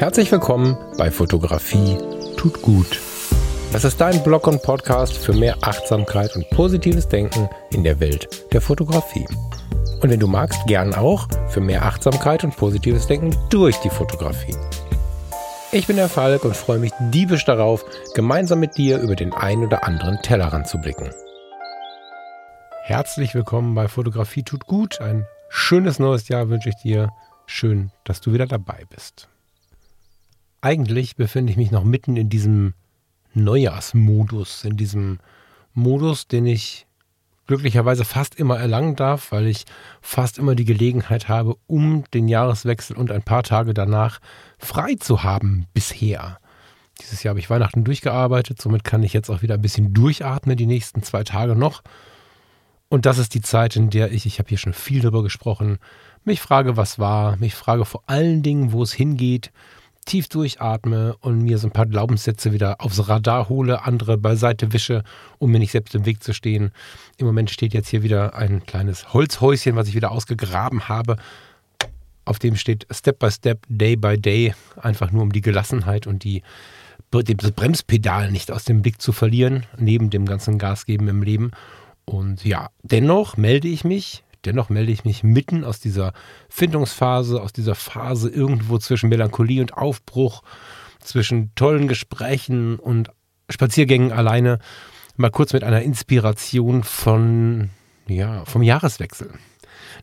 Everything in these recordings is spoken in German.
Herzlich willkommen bei Fotografie tut gut. Das ist dein Blog und Podcast für mehr Achtsamkeit und positives Denken in der Welt der Fotografie. Und wenn du magst, gern auch für mehr Achtsamkeit und positives Denken durch die Fotografie. Ich bin der Falk und freue mich diebisch darauf, gemeinsam mit dir über den ein oder anderen Tellerrand zu blicken. Herzlich willkommen bei Fotografie tut gut. Ein schönes neues Jahr wünsche ich dir. Schön, dass du wieder dabei bist. Eigentlich befinde ich mich noch mitten in diesem Neujahrsmodus, in diesem Modus, den ich glücklicherweise fast immer erlangen darf, weil ich fast immer die Gelegenheit habe, um den Jahreswechsel und ein paar Tage danach frei zu haben bisher. Dieses Jahr habe ich Weihnachten durchgearbeitet, somit kann ich jetzt auch wieder ein bisschen durchatmen, die nächsten zwei Tage noch. Und das ist die Zeit, in der ich, ich habe hier schon viel darüber gesprochen, mich frage, was war, mich frage vor allen Dingen, wo es hingeht, tief durchatme und mir so ein paar Glaubenssätze wieder aufs Radar hole, andere beiseite wische, um mir nicht selbst im Weg zu stehen. Im Moment steht jetzt hier wieder ein kleines Holzhäuschen, was ich wieder ausgegraben habe. Auf dem steht Step by Step, Day by Day, einfach nur um die Gelassenheit und die, das Bremspedal nicht aus dem Blick zu verlieren, neben dem ganzen Gas geben im Leben. Und ja, dennoch melde ich mich Dennoch melde ich mich mitten aus dieser Findungsphase, aus dieser Phase irgendwo zwischen Melancholie und Aufbruch, zwischen tollen Gesprächen und Spaziergängen alleine, mal kurz mit einer Inspiration von, ja, vom Jahreswechsel.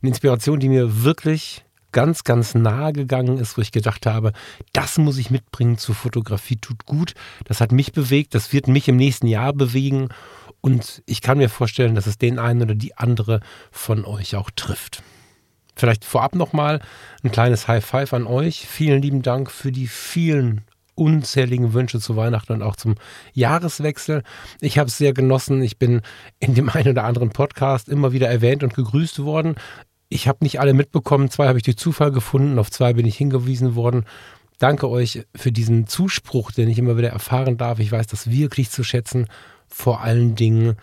Eine Inspiration, die mir wirklich ganz, ganz nahe gegangen ist, wo ich gedacht habe, das muss ich mitbringen zur Fotografie, tut gut. Das hat mich bewegt, das wird mich im nächsten Jahr bewegen und ich kann mir vorstellen, dass es den einen oder die andere von euch auch trifft. Vielleicht vorab nochmal ein kleines High Five an euch. Vielen lieben Dank für die vielen unzähligen Wünsche zu Weihnachten und auch zum Jahreswechsel. Ich habe es sehr genossen. Ich bin in dem einen oder anderen Podcast immer wieder erwähnt und gegrüßt worden. Ich habe nicht alle mitbekommen. Zwei habe ich durch Zufall gefunden. Auf zwei bin ich hingewiesen worden. Danke euch für diesen Zuspruch, den ich immer wieder erfahren darf. Ich weiß das wirklich zu schätzen vor allen Dingen,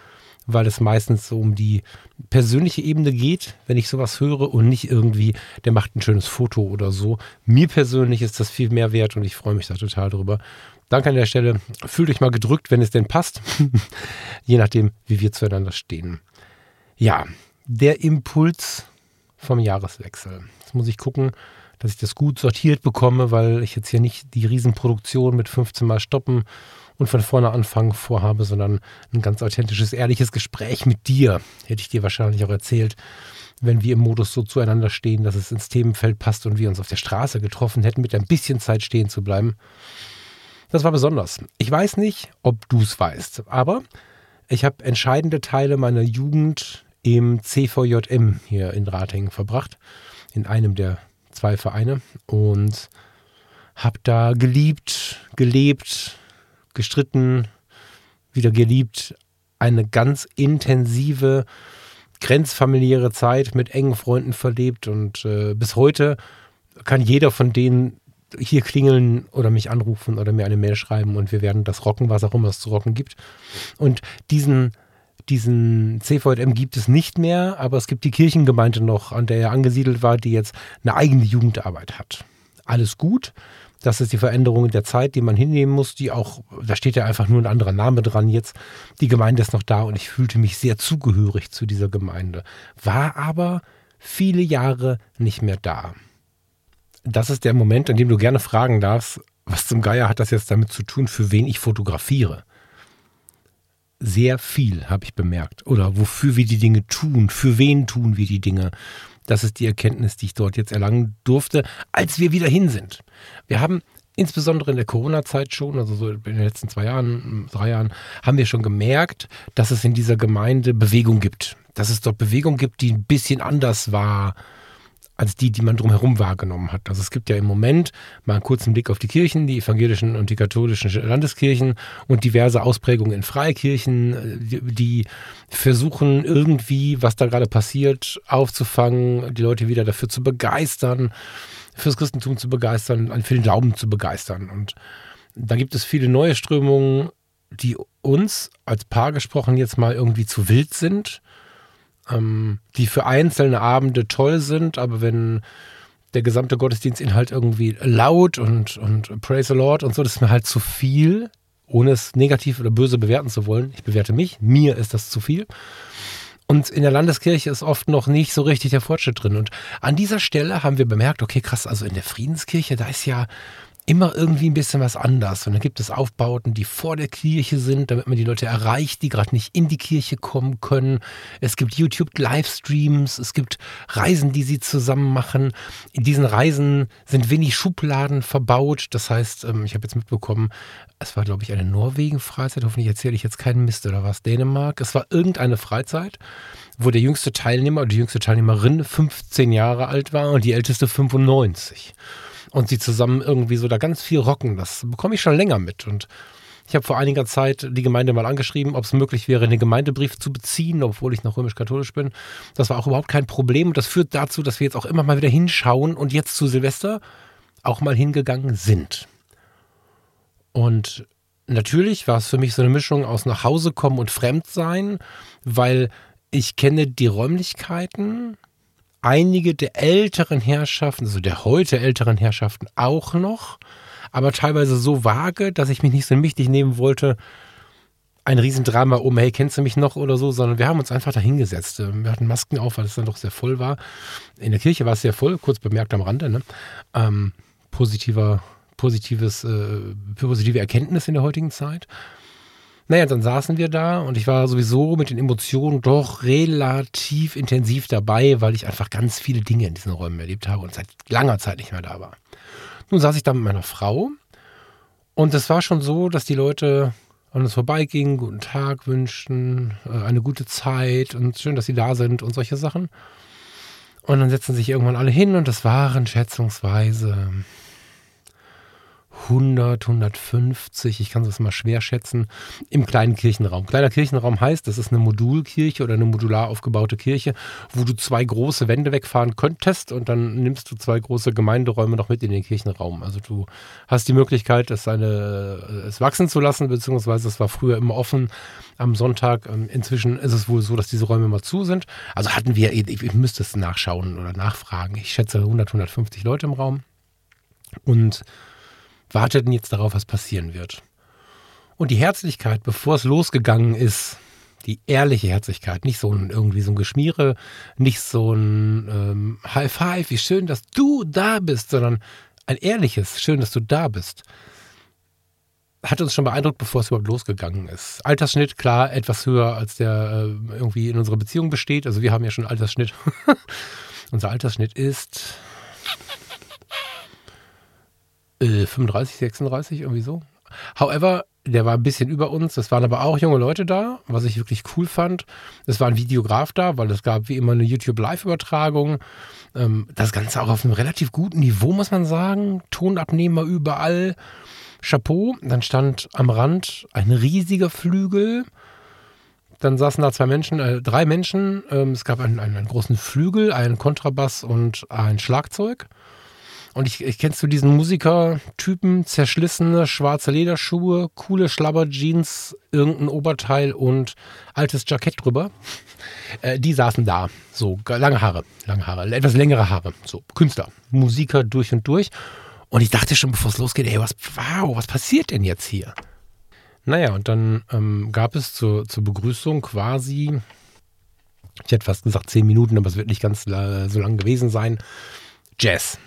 weil es meistens so um die persönliche Ebene geht, wenn ich sowas höre und nicht irgendwie, der macht ein schönes Foto oder so. Mir persönlich ist das viel mehr wert und ich freue mich da total drüber. Danke an der Stelle. Fühlt euch mal gedrückt, wenn es denn passt. Je nachdem, wie wir zueinander stehen. Ja, der Impuls vom Jahreswechsel. Jetzt muss ich gucken, dass ich das gut sortiert bekomme, weil ich jetzt hier nicht die Riesenproduktion mit 15 Mal stoppen und von vorne anfangen vorhabe, sondern ein ganz authentisches, ehrliches Gespräch mit dir. Hätte ich dir wahrscheinlich auch erzählt, wenn wir im Modus so zueinander stehen, dass es ins Themenfeld passt und wir uns auf der Straße getroffen hätten, mit ein bisschen Zeit stehen zu bleiben. Das war besonders. Ich weiß nicht, ob du es weißt, aber ich habe entscheidende Teile meiner Jugend im CVJM hier in Ratingen verbracht, in einem der zwei Vereine und habe da geliebt, gelebt, gestritten, wieder geliebt. Eine ganz intensive, grenzfamiliäre Zeit mit engen Freunden verlebt und äh, bis heute kann jeder von denen hier klingeln oder mich anrufen oder mir eine Mail schreiben und wir werden das rocken, was auch immer es zu rocken gibt. Und diesen, diesen CVM gibt es nicht mehr, aber es gibt die Kirchengemeinde noch, an der er angesiedelt war, die jetzt eine eigene Jugendarbeit hat. Alles gut. Das ist die Veränderung in der Zeit, die man hinnehmen muss, die auch, da steht ja einfach nur ein anderer Name dran jetzt. Die Gemeinde ist noch da und ich fühlte mich sehr zugehörig zu dieser Gemeinde, war aber viele Jahre nicht mehr da. Das ist der Moment, in dem du gerne fragen darfst, was zum Geier hat das jetzt damit zu tun, für wen ich fotografiere? Sehr viel habe ich bemerkt. Oder wofür wir die Dinge tun, für wen tun wir die Dinge. Das ist die Erkenntnis, die ich dort jetzt erlangen durfte, als wir wieder hin sind. Wir haben insbesondere in der Corona-Zeit schon, also so in den letzten zwei Jahren, drei Jahren, haben wir schon gemerkt, dass es in dieser Gemeinde Bewegung gibt. Dass es dort Bewegung gibt, die ein bisschen anders war als die, die man drumherum wahrgenommen hat. Also es gibt ja im Moment mal einen kurzen Blick auf die Kirchen, die evangelischen und die katholischen Landeskirchen und diverse Ausprägungen in Freikirchen, die versuchen irgendwie, was da gerade passiert, aufzufangen, die Leute wieder dafür zu begeistern, fürs Christentum zu begeistern, für den Glauben zu begeistern. Und da gibt es viele neue Strömungen, die uns als Paar gesprochen jetzt mal irgendwie zu wild sind ähm, die für einzelne Abende toll sind, aber wenn der gesamte Gottesdienstinhalt irgendwie laut und, und Praise the Lord und so, das ist mir halt zu viel, ohne es negativ oder böse bewerten zu wollen. Ich bewerte mich, mir ist das zu viel. Und in der Landeskirche ist oft noch nicht so richtig der Fortschritt drin. Und an dieser Stelle haben wir bemerkt, okay, krass, also in der Friedenskirche, da ist ja immer irgendwie ein bisschen was anders. Und dann gibt es Aufbauten, die vor der Kirche sind, damit man die Leute erreicht, die gerade nicht in die Kirche kommen können. Es gibt YouTube-Livestreams, es gibt Reisen, die sie zusammen machen. In diesen Reisen sind wenig Schubladen verbaut. Das heißt, ähm, ich habe jetzt mitbekommen, es war, glaube ich, eine Norwegen-Freizeit. Hoffentlich erzähle ich jetzt keinen Mist oder was. Dänemark. Es war irgendeine Freizeit, wo der jüngste Teilnehmer oder die jüngste Teilnehmerin 15 Jahre alt war und die älteste 95 und sie zusammen irgendwie so da ganz viel rocken. Das bekomme ich schon länger mit. Und ich habe vor einiger Zeit die Gemeinde mal angeschrieben, ob es möglich wäre, einen Gemeindebrief zu beziehen, obwohl ich noch römisch-katholisch bin. Das war auch überhaupt kein Problem. Und das führt dazu, dass wir jetzt auch immer mal wieder hinschauen und jetzt zu Silvester auch mal hingegangen sind. Und natürlich war es für mich so eine Mischung aus nach Hause kommen und Fremdsein, weil ich kenne die Räumlichkeiten, einige der älteren Herrschaften, also der heute älteren Herrschaften auch noch, aber teilweise so vage, dass ich mich nicht so wichtig nehmen wollte, ein Riesendrama um, hey, kennst du mich noch oder so, sondern wir haben uns einfach da hingesetzt. Wir hatten Masken auf, weil es dann doch sehr voll war. In der Kirche war es sehr voll, kurz bemerkt am Rande. Ne? Ähm, positiver, positives, äh, positive Erkenntnis in der heutigen Zeit. Naja, dann saßen wir da und ich war sowieso mit den Emotionen doch relativ intensiv dabei, weil ich einfach ganz viele Dinge in diesen Räumen erlebt habe und seit langer Zeit nicht mehr da war. Nun saß ich da mit meiner Frau und es war schon so, dass die Leute an uns vorbeigingen, guten Tag wünschten, äh, eine gute Zeit und schön, dass sie da sind und solche Sachen. Und dann setzten sich irgendwann alle hin und das waren schätzungsweise 100, 150, ich kann das mal schwer schätzen, im kleinen Kirchenraum. Kleiner Kirchenraum heißt, das ist eine Modulkirche oder eine modular aufgebaute Kirche, wo du zwei große Wände wegfahren könntest und dann nimmst du zwei große Gemeinderäume noch mit in den Kirchenraum. Also du hast die Möglichkeit, es, eine, es wachsen zu lassen, beziehungsweise es war früher immer offen am Sonntag. Ähm, inzwischen ist es wohl so, dass diese Räume immer zu sind. Also hatten wir, ich, ich müsste es nachschauen oder nachfragen. Ich schätze 100, 150 Leute im Raum. Und warteten jetzt darauf, was passieren wird. Und die Herzlichkeit, bevor es losgegangen ist, die ehrliche Herzlichkeit, nicht so ein irgendwie so ein Geschmiere, nicht so ein ähm, High Five, wie schön, dass du da bist, sondern ein ehrliches, schön, dass du da bist, hat uns schon beeindruckt, bevor es überhaupt losgegangen ist. Altersschnitt, klar, etwas höher, als der äh, irgendwie in unserer Beziehung besteht. Also wir haben ja schon Altersschnitt. Unser Altersschnitt ist 35, äh, 36, irgendwie so. However, der war ein bisschen über uns. Es waren aber auch junge Leute da, was ich wirklich cool fand. Es war ein Videograf da, weil es gab wie immer eine YouTube-Live-Übertragung. Ähm, das Ganze auch auf einem relativ guten Niveau, muss man sagen. Tonabnehmer überall. Chapeau. Dann stand am Rand ein riesiger Flügel. Dann saßen da zwei Menschen, äh, drei Menschen. Ähm, es gab einen, einen, einen großen Flügel, einen Kontrabass und ein Schlagzeug. Und ich, ich kennst du diesen Musikertypen, zerschlissene schwarze Lederschuhe, coole Schlabberjeans, irgendein Oberteil und altes Jackett drüber. Äh, die saßen da, so lange Haare, lange Haare, etwas längere Haare, so Künstler, Musiker durch und durch. Und ich dachte schon, bevor es losgeht, ey, was, wow, was passiert denn jetzt hier? Naja, und dann ähm, gab es zur, zur Begrüßung quasi, ich hätte fast gesagt zehn Minuten, aber es wird nicht ganz so lang gewesen sein, Jazz.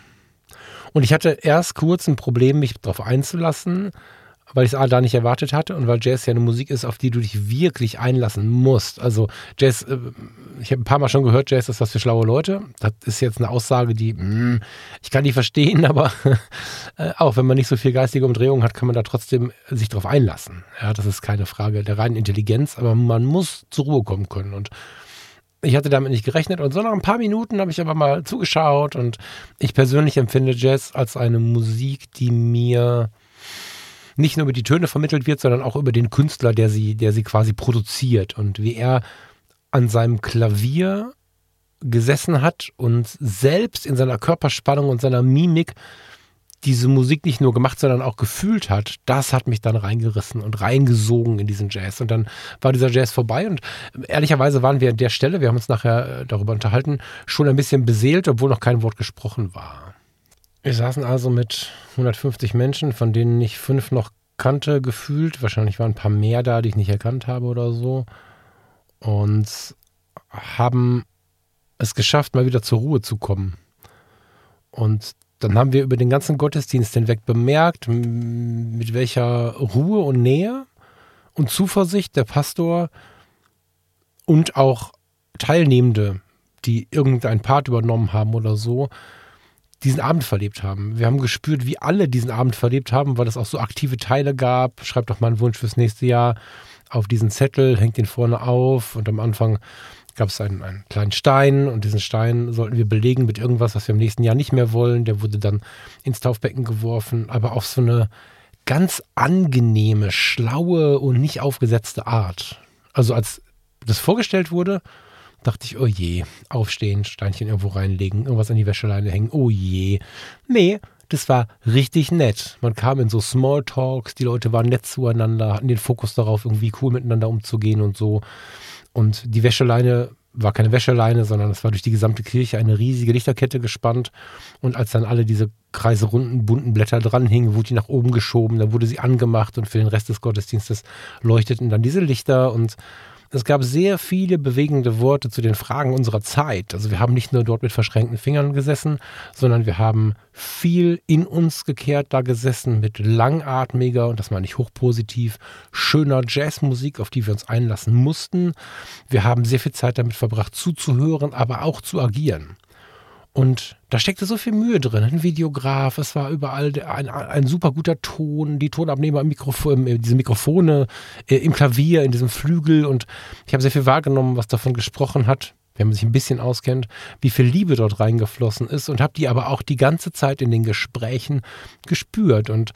Und ich hatte erst kurz ein Problem, mich darauf einzulassen, weil ich es da nicht erwartet hatte und weil Jazz ja eine Musik ist, auf die du dich wirklich einlassen musst. Also Jazz, äh, ich habe ein paar Mal schon gehört, Jazz ist was für schlaue Leute. Das ist jetzt eine Aussage, die, hm, ich kann die verstehen, aber äh, auch wenn man nicht so viel geistige Umdrehung hat, kann man da trotzdem sich darauf einlassen. Ja, das ist keine Frage der reinen Intelligenz, aber man muss zur Ruhe kommen können und ich hatte damit nicht gerechnet und so nach ein paar Minuten habe ich aber mal zugeschaut und ich persönlich empfinde Jazz als eine Musik, die mir nicht nur über die Töne vermittelt wird, sondern auch über den Künstler, der sie, der sie quasi produziert und wie er an seinem Klavier gesessen hat und selbst in seiner Körperspannung und seiner Mimik diese Musik nicht nur gemacht, sondern auch gefühlt hat, das hat mich dann reingerissen und reingesogen in diesen Jazz. Und dann war dieser Jazz vorbei und ehrlicherweise waren wir an der Stelle, wir haben uns nachher äh, darüber unterhalten, schon ein bisschen beseelt, obwohl noch kein Wort gesprochen war. Wir saßen also mit 150 Menschen, von denen ich fünf noch kannte, gefühlt. Wahrscheinlich waren ein paar mehr da, die ich nicht erkannt habe oder so. Und haben es geschafft, mal wieder zur Ruhe zu kommen. Und dann haben wir über den ganzen Gottesdienst hinweg bemerkt, mit welcher Ruhe und Nähe und Zuversicht der Pastor und auch Teilnehmende, die irgendein Part übernommen haben oder so, diesen Abend verlebt haben. Wir haben gespürt, wie alle diesen Abend verlebt haben, weil es auch so aktive Teile gab. Schreibt doch mal einen Wunsch fürs nächste Jahr auf diesen Zettel, hängt den vorne auf und am Anfang gab es einen, einen kleinen Stein und diesen Stein sollten wir belegen mit irgendwas, was wir im nächsten Jahr nicht mehr wollen. Der wurde dann ins Taufbecken geworfen, aber auf so eine ganz angenehme, schlaue und nicht aufgesetzte Art. Also als das vorgestellt wurde, dachte ich, oh je, aufstehen, Steinchen irgendwo reinlegen, irgendwas an die Wäscheleine hängen, oh je. Nee, das war richtig nett. Man kam in so Smalltalks, die Leute waren nett zueinander, hatten den Fokus darauf, irgendwie cool miteinander umzugehen und so. Und die Wäscheleine war keine Wäscheleine, sondern es war durch die gesamte Kirche eine riesige Lichterkette gespannt. Und als dann alle diese kreiserunden, bunten Blätter dranhingen, wurde die nach oben geschoben, dann wurde sie angemacht und für den Rest des Gottesdienstes leuchteten dann diese Lichter und es gab sehr viele bewegende Worte zu den Fragen unserer Zeit. Also wir haben nicht nur dort mit verschränkten Fingern gesessen, sondern wir haben viel in uns gekehrt da gesessen mit langatmiger, und das meine ich hochpositiv, schöner Jazzmusik, auf die wir uns einlassen mussten. Wir haben sehr viel Zeit damit verbracht zuzuhören, aber auch zu agieren. Und da steckte so viel Mühe drin. Ein Videograf, es war überall ein, ein super guter Ton, die Tonabnehmer im Mikrofon, äh, diese Mikrofone äh, im Klavier, in diesem Flügel. Und ich habe sehr viel wahrgenommen, was davon gesprochen hat, wenn man sich ein bisschen auskennt, wie viel Liebe dort reingeflossen ist und habe die aber auch die ganze Zeit in den Gesprächen gespürt. Und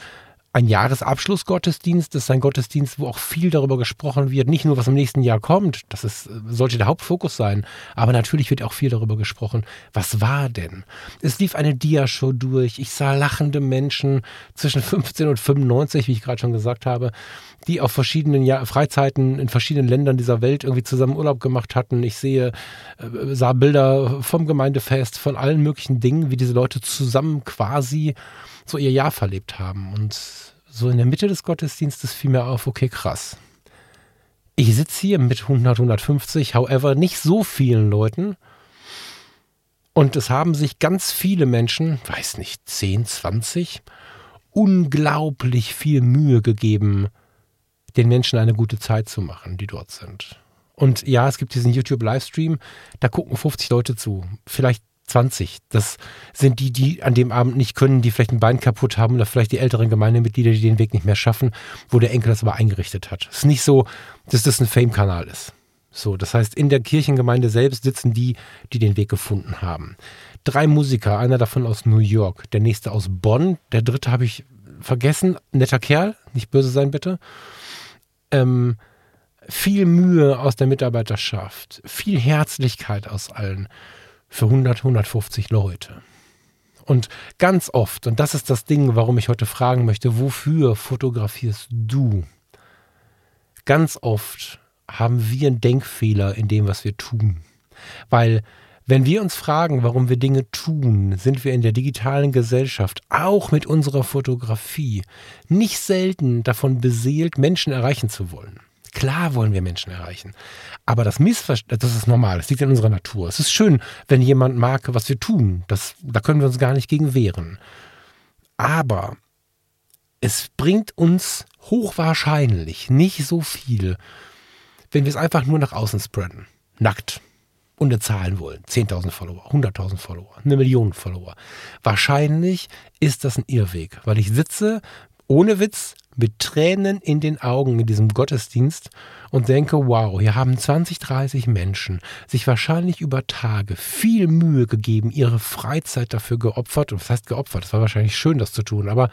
ein Jahresabschlussgottesdienst ist ein Gottesdienst, wo auch viel darüber gesprochen wird, nicht nur was im nächsten Jahr kommt, das ist, sollte der Hauptfokus sein, aber natürlich wird auch viel darüber gesprochen, was war denn? Es lief eine Diashow durch, ich sah lachende Menschen zwischen 15 und 95, wie ich gerade schon gesagt habe, die auf verschiedenen Jahr Freizeiten in verschiedenen Ländern dieser Welt irgendwie zusammen Urlaub gemacht hatten. Ich sehe, äh, sah Bilder vom Gemeindefest, von allen möglichen Dingen, wie diese Leute zusammen quasi so ihr Jahr verlebt haben. Und so in der Mitte des Gottesdienstes fiel mir auf, okay, krass. Ich sitze hier mit 100, 150, however, nicht so vielen Leuten. Und es haben sich ganz viele Menschen, weiß nicht, 10, 20, unglaublich viel Mühe gegeben, den Menschen eine gute Zeit zu machen, die dort sind. Und ja, es gibt diesen YouTube-Livestream, da gucken 50 Leute zu. Vielleicht 20. Das sind die, die an dem Abend nicht können, die vielleicht ein Bein kaputt haben oder vielleicht die älteren Gemeindemitglieder, die den Weg nicht mehr schaffen, wo der Enkel das aber eingerichtet hat. Es ist nicht so, dass das ein Fame-Kanal ist. So, das heißt, in der Kirchengemeinde selbst sitzen die, die den Weg gefunden haben. Drei Musiker, einer davon aus New York, der nächste aus Bonn, der dritte habe ich vergessen, netter Kerl, nicht böse sein bitte. Ähm, viel Mühe aus der Mitarbeiterschaft, viel Herzlichkeit aus allen für 100, 150 Leute. Und ganz oft, und das ist das Ding, warum ich heute fragen möchte, wofür fotografierst du? Ganz oft haben wir einen Denkfehler in dem, was wir tun. Weil wenn wir uns fragen, warum wir Dinge tun, sind wir in der digitalen Gesellschaft, auch mit unserer Fotografie, nicht selten davon beseelt, Menschen erreichen zu wollen. Klar wollen wir Menschen erreichen. Aber das Missverständnis, das ist normal, das liegt in unserer Natur. Es ist schön, wenn jemand mag, was wir tun. Das, da können wir uns gar nicht gegen wehren. Aber es bringt uns hochwahrscheinlich nicht so viel, wenn wir es einfach nur nach außen spreaden. Nackt. Und eine Zahlen wollen. 10.000 Follower, 100.000 Follower, eine Million Follower. Wahrscheinlich ist das ein Irrweg, weil ich sitze ohne Witz mit Tränen in den Augen in diesem Gottesdienst und denke, wow, hier haben 20, 30 Menschen sich wahrscheinlich über Tage viel Mühe gegeben, ihre Freizeit dafür geopfert. Und was heißt geopfert? Es war wahrscheinlich schön, das zu tun, aber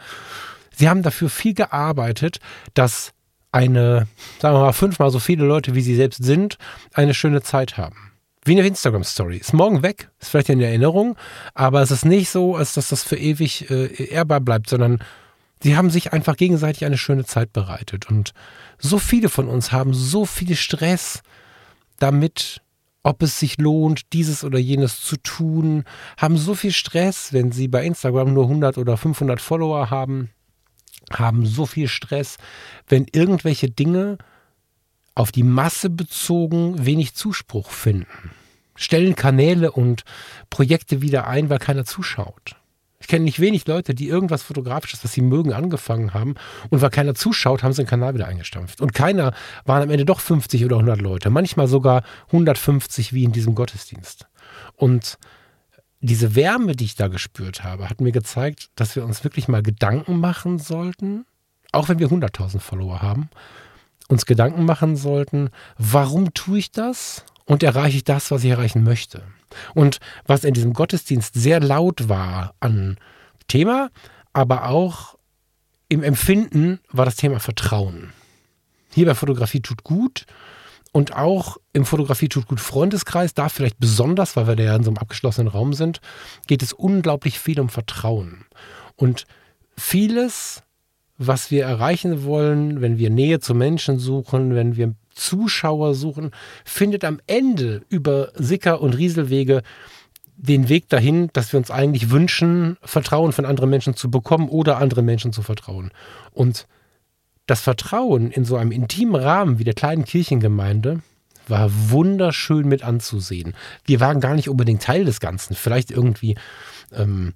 sie haben dafür viel gearbeitet, dass eine, sagen wir mal, fünfmal so viele Leute, wie sie selbst sind, eine schöne Zeit haben. Wie eine Instagram-Story. Ist morgen weg, ist vielleicht in Erinnerung, aber es ist nicht so, als dass das für ewig äh, ehrbar bleibt, sondern Sie haben sich einfach gegenseitig eine schöne Zeit bereitet. Und so viele von uns haben so viel Stress damit, ob es sich lohnt, dieses oder jenes zu tun, haben so viel Stress, wenn sie bei Instagram nur 100 oder 500 Follower haben, haben so viel Stress, wenn irgendwelche Dinge auf die Masse bezogen wenig Zuspruch finden. Stellen Kanäle und Projekte wieder ein, weil keiner zuschaut. Ich kenne nicht wenig Leute, die irgendwas Fotografisches, was sie mögen, angefangen haben und weil keiner zuschaut, haben sie den Kanal wieder eingestampft. Und keiner waren am Ende doch 50 oder 100 Leute, manchmal sogar 150 wie in diesem Gottesdienst. Und diese Wärme, die ich da gespürt habe, hat mir gezeigt, dass wir uns wirklich mal Gedanken machen sollten, auch wenn wir 100.000 Follower haben, uns Gedanken machen sollten, warum tue ich das und erreiche ich das, was ich erreichen möchte. Und was in diesem Gottesdienst sehr laut war an Thema, aber auch im Empfinden war das Thema Vertrauen. Hier bei Fotografie tut gut und auch im Fotografie tut gut Freundeskreis, da vielleicht besonders, weil wir da ja in so einem abgeschlossenen Raum sind, geht es unglaublich viel um Vertrauen. Und vieles, was wir erreichen wollen, wenn wir Nähe zu Menschen suchen, wenn wir Zuschauer suchen, findet am Ende über Sicker- und Rieselwege den Weg dahin, dass wir uns eigentlich wünschen, Vertrauen von anderen Menschen zu bekommen oder anderen Menschen zu vertrauen. Und das Vertrauen in so einem intimen Rahmen wie der kleinen Kirchengemeinde war wunderschön mit anzusehen. Wir waren gar nicht unbedingt Teil des Ganzen, vielleicht irgendwie ähm,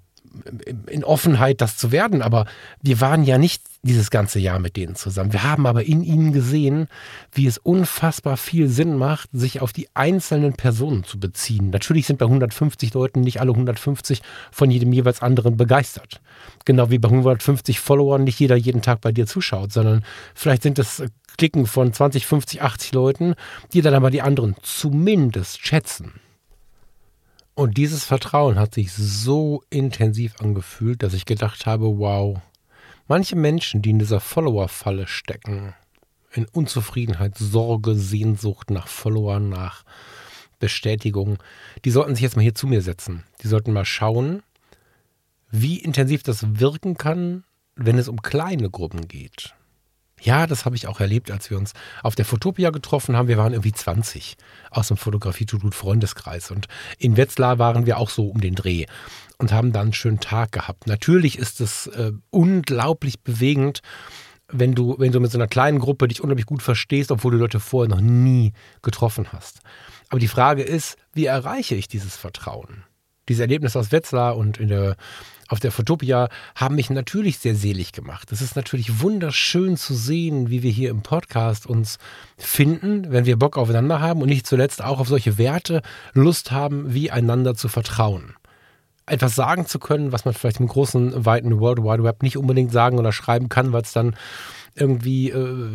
in Offenheit, das zu werden. Aber wir waren ja nicht dieses ganze Jahr mit denen zusammen. Wir haben aber in ihnen gesehen, wie es unfassbar viel Sinn macht, sich auf die einzelnen Personen zu beziehen. Natürlich sind bei 150 Leuten nicht alle 150 von jedem jeweils anderen begeistert. Genau wie bei 150 Followern nicht jeder jeden Tag bei dir zuschaut, sondern vielleicht sind es Klicken von 20, 50, 80 Leuten, die dann aber die anderen zumindest schätzen. Und dieses Vertrauen hat sich so intensiv angefühlt, dass ich gedacht habe, wow, manche Menschen, die in dieser Follower-Falle stecken, in Unzufriedenheit, Sorge, Sehnsucht nach Followern, nach Bestätigung, die sollten sich jetzt mal hier zu mir setzen. Die sollten mal schauen, wie intensiv das wirken kann, wenn es um kleine Gruppen geht. Ja, das habe ich auch erlebt, als wir uns auf der Fotopia getroffen haben. Wir waren irgendwie 20 aus dem Fotografie to Freundeskreis. Und in Wetzlar waren wir auch so um den Dreh und haben dann einen schönen Tag gehabt. Natürlich ist es äh, unglaublich bewegend, wenn du, wenn du mit so einer kleinen Gruppe dich unglaublich gut verstehst, obwohl du Leute vorher noch nie getroffen hast. Aber die Frage ist, wie erreiche ich dieses Vertrauen? Dieses Erlebnis aus Wetzlar und in der auf der Fotopia haben mich natürlich sehr selig gemacht. Es ist natürlich wunderschön zu sehen, wie wir hier im Podcast uns finden, wenn wir Bock aufeinander haben und nicht zuletzt auch auf solche Werte Lust haben, wie einander zu vertrauen. Etwas sagen zu können, was man vielleicht im großen, weiten World Wide Web nicht unbedingt sagen oder schreiben kann, weil es dann irgendwie äh,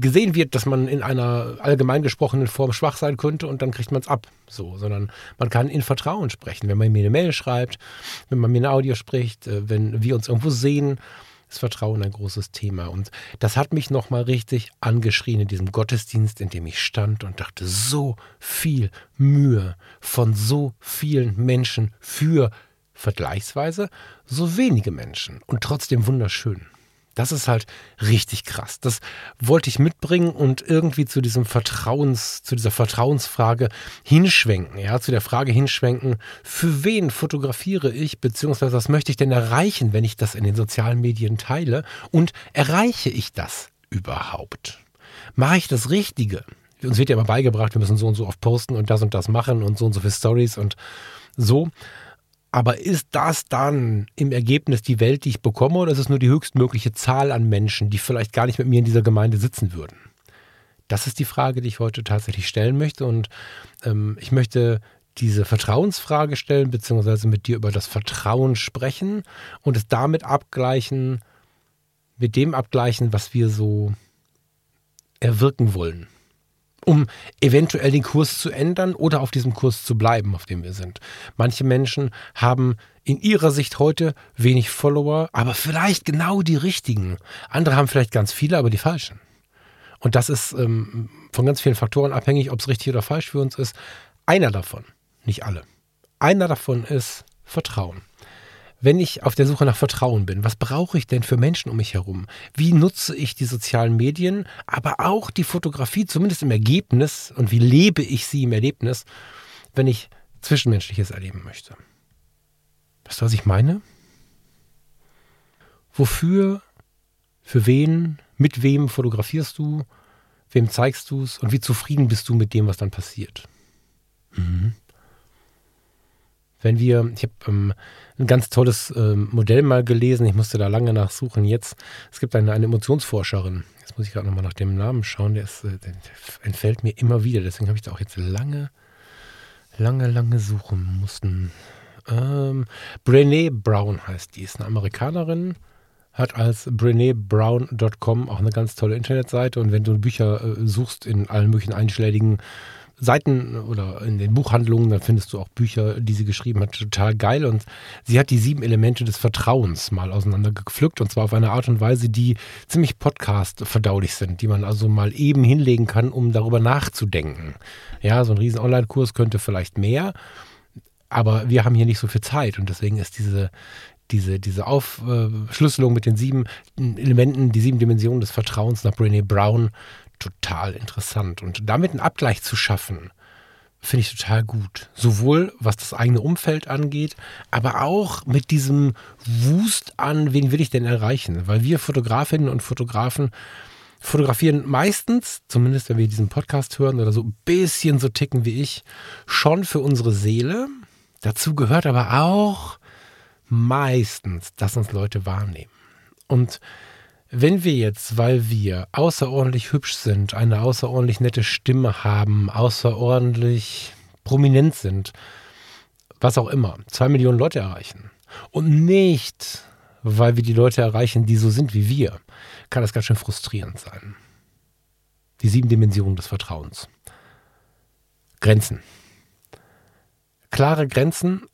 gesehen wird, dass man in einer allgemein gesprochenen Form schwach sein könnte und dann kriegt man es ab. So, sondern man kann in Vertrauen sprechen. Wenn man mir eine Mail schreibt, wenn man mir ein Audio spricht, äh, wenn wir uns irgendwo sehen, ist Vertrauen ein großes Thema. Und das hat mich nochmal richtig angeschrien in diesem Gottesdienst, in dem ich stand und dachte, so viel Mühe von so vielen Menschen für vergleichsweise so wenige Menschen und trotzdem wunderschön. Das ist halt richtig krass. Das wollte ich mitbringen und irgendwie zu diesem Vertrauens, zu dieser Vertrauensfrage hinschwenken, ja, zu der Frage hinschwenken, für wen fotografiere ich, beziehungsweise was möchte ich denn erreichen, wenn ich das in den sozialen Medien teile und erreiche ich das überhaupt? Mache ich das Richtige? Uns wird ja immer beigebracht, wir müssen so und so oft posten und das und das machen und so und so viele Stories und so. Aber ist das dann im Ergebnis die Welt, die ich bekomme, oder ist es nur die höchstmögliche Zahl an Menschen, die vielleicht gar nicht mit mir in dieser Gemeinde sitzen würden? Das ist die Frage, die ich heute tatsächlich stellen möchte. Und ähm, ich möchte diese Vertrauensfrage stellen, beziehungsweise mit dir über das Vertrauen sprechen und es damit abgleichen, mit dem abgleichen, was wir so erwirken wollen um eventuell den Kurs zu ändern oder auf diesem Kurs zu bleiben, auf dem wir sind. Manche Menschen haben in ihrer Sicht heute wenig Follower, aber vielleicht genau die richtigen. Andere haben vielleicht ganz viele, aber die falschen. Und das ist ähm, von ganz vielen Faktoren abhängig, ob es richtig oder falsch für uns ist. Einer davon, nicht alle, einer davon ist Vertrauen. Wenn ich auf der Suche nach Vertrauen bin, was brauche ich denn für Menschen um mich herum? Wie nutze ich die sozialen Medien, aber auch die Fotografie, zumindest im Ergebnis, und wie lebe ich sie im Erlebnis, wenn ich Zwischenmenschliches erleben möchte? Weißt du, was ich meine? Wofür, für wen, mit wem fotografierst du, wem zeigst du es und wie zufrieden bist du mit dem, was dann passiert? Mhm. Wenn wir, ich habe ähm, ein ganz tolles ähm, Modell mal gelesen, ich musste da lange nachsuchen. Jetzt, es gibt eine, eine Emotionsforscherin, jetzt muss ich gerade nochmal nach dem Namen schauen, der, ist, äh, der entfällt mir immer wieder, deswegen habe ich da auch jetzt lange, lange, lange suchen mussten. Ähm, Brené Brown heißt die, ist eine Amerikanerin, hat als brenebrown.com auch eine ganz tolle Internetseite. Und wenn du Bücher äh, suchst in allen möglichen einschlägigen Seiten oder in den Buchhandlungen, dann findest du auch Bücher, die sie geschrieben hat, total geil. Und sie hat die sieben Elemente des Vertrauens mal auseinandergepflückt und zwar auf eine Art und Weise, die ziemlich podcast-verdaulich sind, die man also mal eben hinlegen kann, um darüber nachzudenken. Ja, so ein riesen Online-Kurs könnte vielleicht mehr, aber wir haben hier nicht so viel Zeit und deswegen ist diese, diese, diese Aufschlüsselung mit den sieben Elementen, die sieben Dimensionen des Vertrauens nach Brené Brown total interessant. Und damit einen Abgleich zu schaffen, finde ich total gut. Sowohl was das eigene Umfeld angeht, aber auch mit diesem Wust an, wen will ich denn erreichen? Weil wir Fotografinnen und Fotografen fotografieren meistens, zumindest wenn wir diesen Podcast hören oder so ein bisschen so ticken wie ich, schon für unsere Seele. Dazu gehört aber auch meistens, dass uns Leute wahrnehmen. Und wenn wir jetzt, weil wir außerordentlich hübsch sind, eine außerordentlich nette Stimme haben, außerordentlich prominent sind, was auch immer, zwei Millionen Leute erreichen und nicht, weil wir die Leute erreichen, die so sind wie wir, kann das ganz schön frustrierend sein. Die sieben Dimensionen des Vertrauens. Grenzen. Klare Grenzen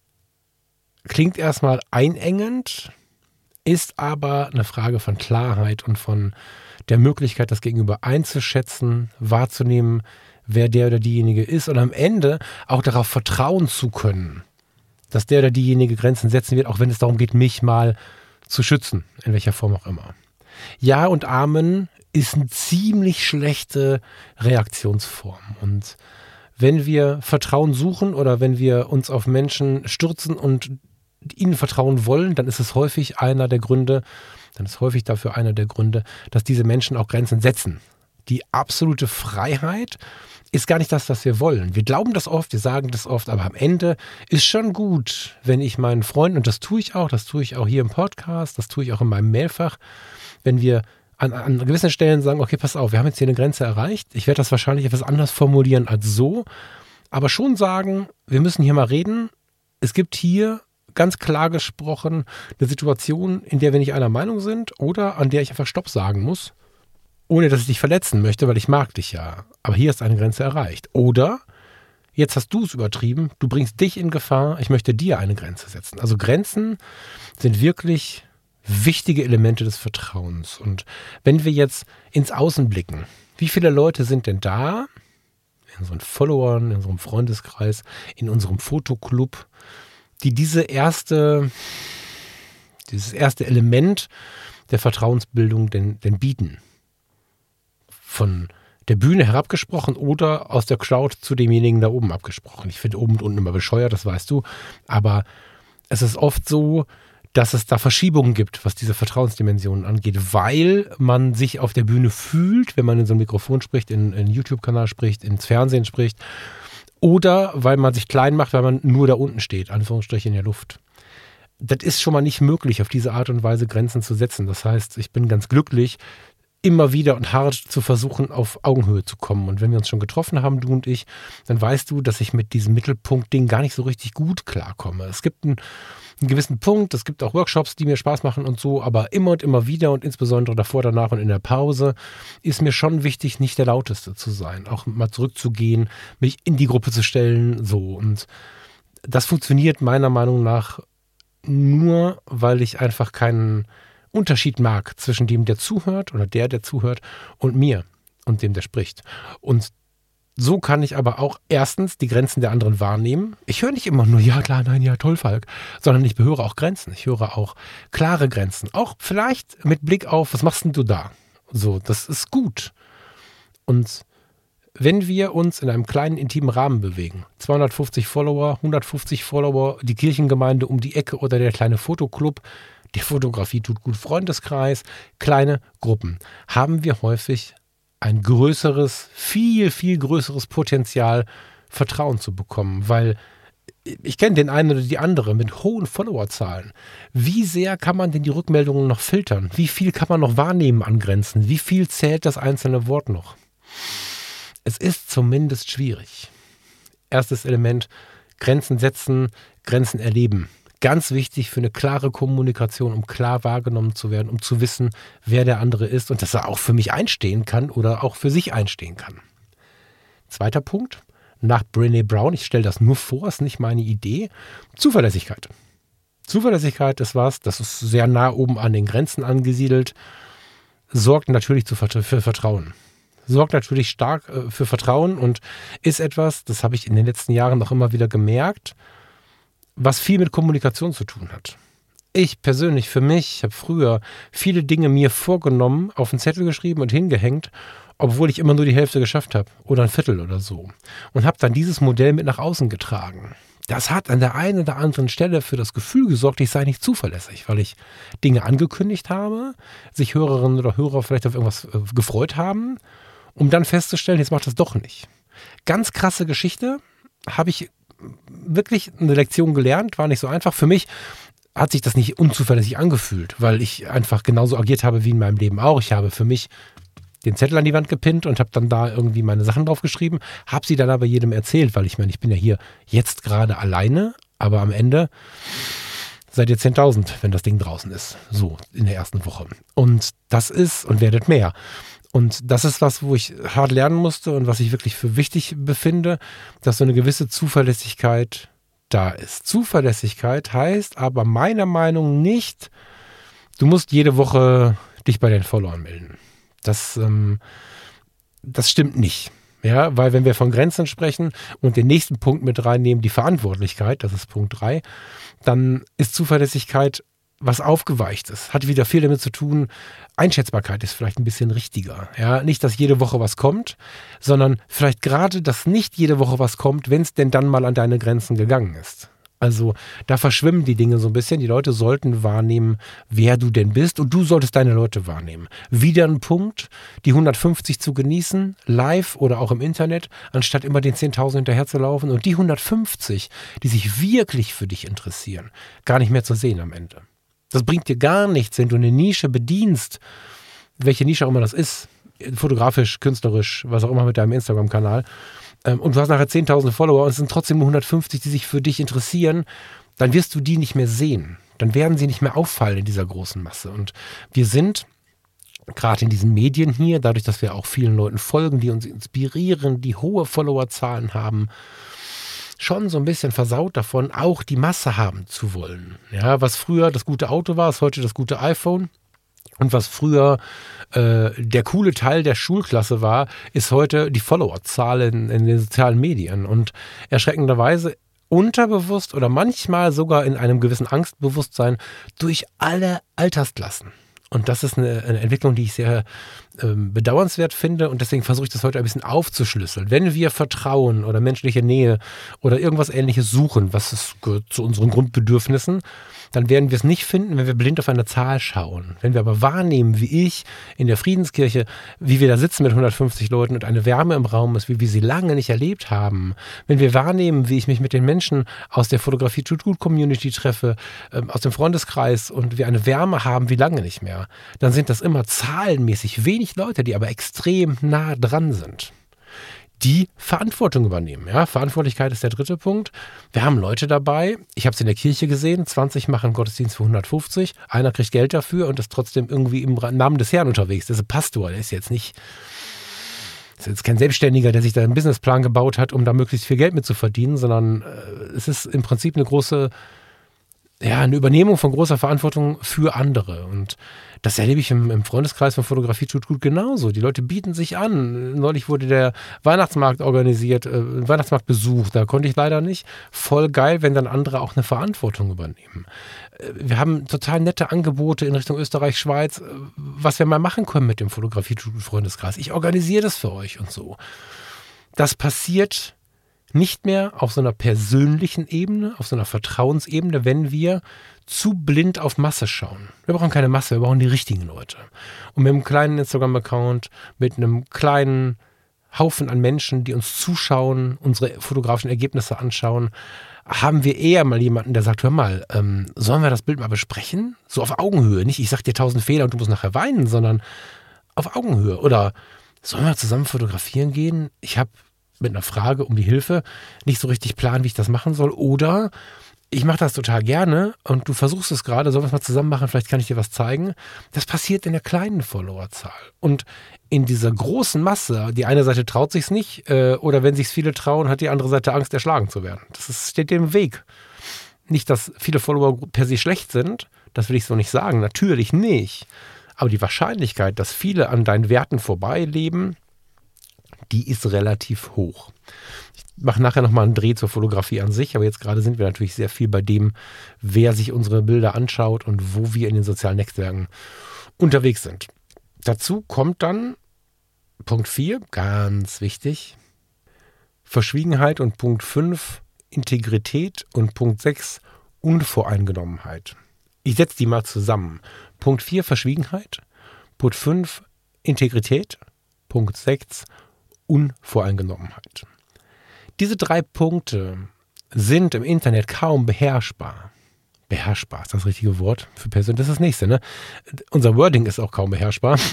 klingt erstmal einengend, ist aber eine Frage von Klarheit und von der Möglichkeit, das Gegenüber einzuschätzen, wahrzunehmen, wer der oder diejenige ist und am Ende auch darauf vertrauen zu können, dass der oder diejenige Grenzen setzen wird, auch wenn es darum geht, mich mal zu schützen, in welcher Form auch immer. Ja und Amen ist eine ziemlich schlechte Reaktionsform und wenn wir Vertrauen suchen oder wenn wir uns auf Menschen stürzen und ihnen vertrauen wollen, dann ist es häufig einer der Gründe, dann ist häufig dafür einer der Gründe, dass diese Menschen auch Grenzen setzen. Die absolute Freiheit ist gar nicht das, was wir wollen. Wir glauben das oft, wir sagen das oft, aber am Ende ist schon gut, wenn ich meinen Freunden, und das tue ich auch, das tue ich auch hier im Podcast, das tue ich auch in meinem Mailfach, wenn wir an, an gewissen Stellen sagen, okay, pass auf, wir haben jetzt hier eine Grenze erreicht. Ich werde das wahrscheinlich etwas anders formulieren als so, aber schon sagen, wir müssen hier mal reden. Es gibt hier ganz klar gesprochen eine Situation, in der wir nicht einer Meinung sind oder an der ich einfach Stopp sagen muss, ohne dass ich dich verletzen möchte, weil ich mag dich ja. Aber hier ist eine Grenze erreicht. Oder jetzt hast du es übertrieben, du bringst dich in Gefahr, ich möchte dir eine Grenze setzen. Also Grenzen sind wirklich wichtige Elemente des Vertrauens. Und wenn wir jetzt ins Außen blicken, wie viele Leute sind denn da, in unseren Followern, in unserem Freundeskreis, in unserem Fotoclub, die diese erste, dieses erste Element der Vertrauensbildung denn, denn bieten. Von der Bühne herabgesprochen oder aus der Crowd zu demjenigen da oben abgesprochen. Ich finde oben und unten immer bescheuert, das weißt du. Aber es ist oft so, dass es da Verschiebungen gibt, was diese Vertrauensdimensionen angeht, weil man sich auf der Bühne fühlt, wenn man in so ein Mikrofon spricht, in einen YouTube-Kanal spricht, ins Fernsehen spricht oder weil man sich klein macht, weil man nur da unten steht, Anführungsstriche in der Luft. Das ist schon mal nicht möglich, auf diese Art und Weise Grenzen zu setzen. Das heißt, ich bin ganz glücklich, immer wieder und hart zu versuchen, auf Augenhöhe zu kommen. Und wenn wir uns schon getroffen haben, du und ich, dann weißt du, dass ich mit diesem Mittelpunkt-Ding gar nicht so richtig gut klarkomme. Es gibt einen, einen, gewissen Punkt, es gibt auch Workshops, die mir Spaß machen und so, aber immer und immer wieder und insbesondere davor, danach und in der Pause ist mir schon wichtig, nicht der Lauteste zu sein. Auch mal zurückzugehen, mich in die Gruppe zu stellen, so. Und das funktioniert meiner Meinung nach nur, weil ich einfach keinen Unterschied mag zwischen dem, der zuhört oder der, der zuhört und mir und dem, der spricht. Und So kann ich aber auch erstens die Grenzen der anderen wahrnehmen. Ich höre nicht immer nur, ja klar, nein, ja toll, Falk, sondern ich behöre auch Grenzen. Ich höre auch klare Grenzen. Auch vielleicht mit Blick auf, was machst denn du da? So, das ist gut. Und wenn wir uns in einem kleinen, intimen Rahmen bewegen, 250 Follower, 150 Follower, die Kirchengemeinde um die Ecke oder der kleine Fotoclub, der Fotografie tut gut, Freundeskreis, kleine Gruppen, haben wir häufig ein größeres, viel, viel größeres Potenzial, Vertrauen zu bekommen, weil ich kenne den einen oder die andere mit hohen Followerzahlen. Wie sehr kann man denn die Rückmeldungen noch filtern? Wie viel kann man noch wahrnehmen an Grenzen? Wie viel zählt das einzelne Wort noch? Es ist zumindest schwierig. Erstes Element, Grenzen setzen, Grenzen erleben. Ganz wichtig für eine klare Kommunikation, um klar wahrgenommen zu werden, um zu wissen, wer der andere ist und dass er auch für mich einstehen kann oder auch für sich einstehen kann. Zweiter Punkt, nach Brené Brown, ich stelle das nur vor, ist nicht meine Idee, Zuverlässigkeit. Zuverlässigkeit ist was, das ist sehr nah oben an den Grenzen angesiedelt, sorgt natürlich für Vertrauen. Sorgt natürlich stark äh, für Vertrauen und ist etwas, das habe ich in den letzten Jahren noch immer wieder gemerkt, was viel mit Kommunikation zu tun hat. Ich persönlich, für mich, habe früher viele Dinge mir vorgenommen, auf einen Zettel geschrieben und hingehängt, obwohl ich immer nur die Hälfte geschafft habe oder ein Viertel oder so. Und habe dann dieses Modell mit nach außen getragen. Das hat an der einen oder anderen Stelle für das Gefühl gesorgt, ich sei nicht zuverlässig, weil ich Dinge angekündigt habe, sich Hörerinnen oder Hörer vielleicht auf irgendwas äh, gefreut haben, um dann festzustellen, jetzt macht das doch nicht. Ganz krasse Geschichte, habe ich wirklich eine Lektion gelernt, war nicht so einfach. Für mich hat sich das nicht unzuverlässig angefühlt, weil ich einfach genauso agiert habe wie in meinem Leben auch. Ich habe für mich den Zettel an die Wand gepinnt und habe dann da irgendwie meine Sachen draufgeschrieben, habe sie dann aber jedem erzählt, weil ich meine, ich bin ja hier jetzt gerade alleine, aber am Ende seid ihr 10.000, wenn das Ding draußen ist. So, in der ersten Woche. Und das ist, und werdet mehr. Und das ist was, wo ich hart lernen musste und was ich wirklich für wichtig befinde, dass so eine gewisse Zuverlässigkeit da ist. Zuverlässigkeit heißt aber meiner Meinung nach nicht, du musst jede Woche dich bei den Followern melden. Das, ähm, das stimmt nicht. Ja, weil wenn wir von Grenzen sprechen und den nächsten Punkt mit reinnehmen, die Verantwortlichkeit, das ist Punkt 3, dann ist Zuverlässigkeit was aufgeweicht ist. Hat wieder viel damit zu tun. Einschätzbarkeit ist vielleicht ein bisschen richtiger. Ja, nicht, dass jede Woche was kommt, sondern vielleicht gerade, dass nicht jede Woche was kommt, wenn es denn dann mal an deine Grenzen gegangen ist. Also da verschwimmen die Dinge so ein bisschen. Die Leute sollten wahrnehmen, wer du denn bist und du solltest deine Leute wahrnehmen. Wieder ein Punkt, die 150 zu genießen, live oder auch im Internet, anstatt immer den 10.000 hinterherzulaufen und die 150, die sich wirklich für dich interessieren, gar nicht mehr zu sehen am Ende. Das bringt dir gar nichts, wenn du eine Nische bedienst, welche Nische auch immer das ist, fotografisch, künstlerisch, was auch immer mit deinem Instagram-Kanal, ähm, und du hast nachher 10.000 Follower und es sind trotzdem nur 150, die sich für dich interessieren, dann wirst du die nicht mehr sehen. Dann werden sie nicht mehr auffallen in dieser großen Masse. Und wir sind gerade in diesen Medien hier, dadurch, dass wir auch vielen Leuten folgen, die uns inspirieren, die hohe Followerzahlen haben, schon so ein bisschen versaut davon, auch die Masse haben zu wollen. Ja, was früher das gute Auto war, ist heute das gute iPhone. Und was früher äh, der coole Teil der Schulklasse war, ist heute die Followerzahl in, in den sozialen Medien. Und erschreckenderweise unterbewusst oder manchmal sogar in einem gewissen Angstbewusstsein durch alle Altersklassen. Und das ist eine, eine Entwicklung, die ich sehr ähm, bedauernswert finde. Und deswegen versuche ich das heute ein bisschen aufzuschlüsseln. Wenn wir Vertrauen oder menschliche Nähe oder irgendwas Ähnliches suchen, was gehört zu unseren Grundbedürfnissen, dann werden wir es nicht finden, wenn wir blind auf eine Zahl schauen. Wenn wir aber wahrnehmen, wie ich in der Friedenskirche, wie wir da sitzen mit 150 Leuten und eine Wärme im Raum ist, wie wir sie lange nicht erlebt haben. Wenn wir wahrnehmen, wie ich mich mit den Menschen aus der Fotografie Tut Gut Community treffe, äh, aus dem Freundeskreis und wir eine Wärme haben wie lange nicht mehr, dann sind das immer zahlenmäßig wenig Leute, die aber extrem nah dran sind die Verantwortung übernehmen. Ja, Verantwortlichkeit ist der dritte Punkt. Wir haben Leute dabei, ich habe es in der Kirche gesehen, 20 machen Gottesdienst für 150, einer kriegt Geld dafür und ist trotzdem irgendwie im Namen des Herrn unterwegs. Das ist ein Pastor, der ist jetzt nicht, ist jetzt kein Selbstständiger, der sich da einen Businessplan gebaut hat, um da möglichst viel Geld mit zu verdienen, sondern äh, es ist im Prinzip eine große ja, eine Übernehmung von großer Verantwortung für andere. Und das erlebe ich im, im, Freundeskreis von Fotografie tut gut genauso. Die Leute bieten sich an. Neulich wurde der Weihnachtsmarkt organisiert, äh, Weihnachtsmarktbesuch, da konnte ich leider nicht. Voll geil, wenn dann andere auch eine Verantwortung übernehmen. Äh, wir haben total nette Angebote in Richtung Österreich, Schweiz, äh, was wir mal machen können mit dem Fotografie tut gut Freundeskreis. Ich organisiere das für euch und so. Das passiert nicht mehr auf so einer persönlichen Ebene, auf so einer Vertrauensebene, wenn wir zu blind auf Masse schauen. Wir brauchen keine Masse, wir brauchen die richtigen Leute. Und mit einem kleinen Instagram-Account, mit einem kleinen Haufen an Menschen, die uns zuschauen, unsere fotografischen Ergebnisse anschauen, haben wir eher mal jemanden, der sagt, hör mal, ähm, sollen wir das Bild mal besprechen? So auf Augenhöhe. Nicht, ich sag dir tausend Fehler und du musst nachher weinen, sondern auf Augenhöhe. Oder sollen wir zusammen fotografieren gehen? Ich habe mit einer Frage um die Hilfe nicht so richtig planen, wie ich das machen soll. Oder ich mache das total gerne und du versuchst es gerade, sollen wir es mal zusammen machen, vielleicht kann ich dir was zeigen. Das passiert in der kleinen Followerzahl. Und in dieser großen Masse, die eine Seite traut sich's nicht, äh, oder wenn sich viele trauen, hat die andere Seite Angst, erschlagen zu werden. Das ist, steht dem Weg. Nicht, dass viele Follower per se schlecht sind, das will ich so nicht sagen, natürlich nicht. Aber die Wahrscheinlichkeit, dass viele an deinen Werten vorbeileben, die ist relativ hoch. Ich mache nachher nochmal einen Dreh zur Fotografie an sich, aber jetzt gerade sind wir natürlich sehr viel bei dem, wer sich unsere Bilder anschaut und wo wir in den sozialen Netzwerken unterwegs sind. Dazu kommt dann Punkt 4, ganz wichtig, Verschwiegenheit und Punkt 5, Integrität und Punkt 6, Unvoreingenommenheit. Ich setze die mal zusammen. Punkt 4, Verschwiegenheit. Punkt 5, Integrität. Punkt 6, Unvoreingenommenheit. Diese drei Punkte sind im Internet kaum beherrschbar. Beherrschbar ist das richtige Wort für Person. Das ist das nächste, ne? Unser Wording ist auch kaum beherrschbar.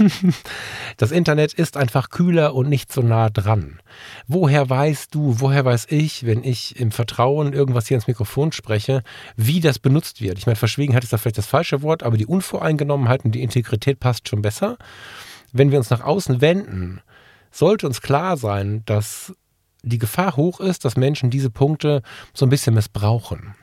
Das Internet ist einfach kühler und nicht so nah dran. Woher weißt du, woher weiß ich, wenn ich im Vertrauen irgendwas hier ins Mikrofon spreche, wie das benutzt wird? Ich meine, Verschwiegenheit ist da vielleicht das falsche Wort, aber die Unvoreingenommenheit und die Integrität passt schon besser. Wenn wir uns nach außen wenden, sollte uns klar sein, dass die Gefahr hoch ist, dass Menschen diese Punkte so ein bisschen missbrauchen.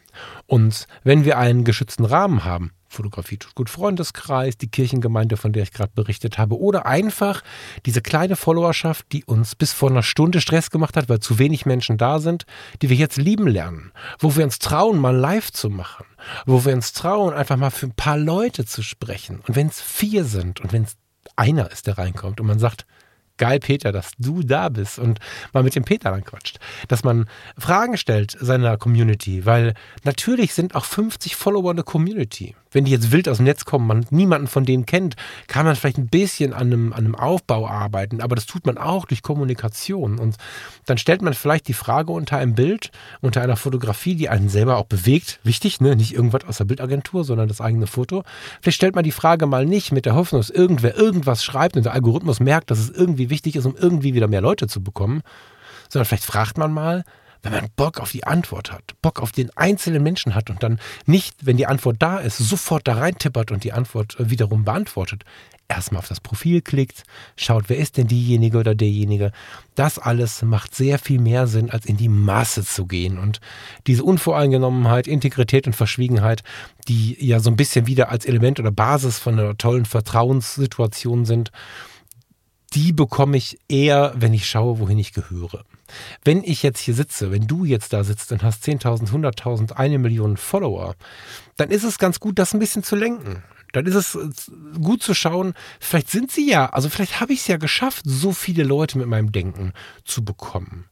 Und wenn wir einen geschützten Rahmen haben, Fotografie tut gut Freundeskreis, die Kirchengemeinde, von der ich gerade berichtet habe, oder einfach diese kleine Followerschaft, die uns bis vor einer Stunde Stress gemacht hat, weil zu wenig Menschen da sind, die wir jetzt lieben lernen, wo wir uns trauen, mal live zu machen, wo wir uns trauen, einfach mal für ein paar Leute zu sprechen. Und wenn es vier sind und wenn es einer ist, der reinkommt und man sagt, geil, Peter, dass du da bist und mal mit dem Peter dann quatscht. Dass man Fragen stellt seiner Community, weil natürlich sind auch 50 Follower eine Community wenn die jetzt wild aus dem Netz kommen, man niemanden von denen kennt, kann man vielleicht ein bisschen an einem, an einem Aufbau arbeiten, aber das tut man auch durch Kommunikation. Und dann stellt man vielleicht die Frage unter einem Bild, unter einer Fotografie, die einen selber auch bewegt. Wichtig, ne? Nicht irgendwas aus der Bildagentur, sondern das eigene Foto. Vielleicht stellt man die Frage mal nicht mit der Hoffnung, dass irgendwer irgendwas schreibt und der Algorithmus merkt, dass es irgendwie wichtig ist, um irgendwie wieder mehr Leute zu bekommen, sondern vielleicht fragt man mal, wenn man Bock auf die Antwort hat, Bock auf den einzelnen Menschen hat und dann nicht, wenn die Antwort da ist, sofort da reintippert und die Antwort äh, wiederum beantwortet, erstmal auf das Profil klickt, schaut, wer ist denn diejenige oder derjenige. Das alles macht sehr viel mehr Sinn, als in die Masse zu gehen. Und diese Unvoreingenommenheit, Integrität und Verschwiegenheit, die ja so ein bisschen wieder als Element oder Basis von einer tollen Vertrauenssituation sind, die bekomme ich eher, wenn ich schaue, wohin ich gehöre. Wenn ich jetzt hier sitze, wenn du jetzt da sitzt und hast 10.000, 100.000, eine Million Follower, dann ist es ganz gut, das ein bisschen zu lenken. Dann ist es äh, gut zu schauen, vielleicht sind sie ja, also vielleicht habe ich es ja geschafft, so viele Leute mit meinem Denken zu bekommen.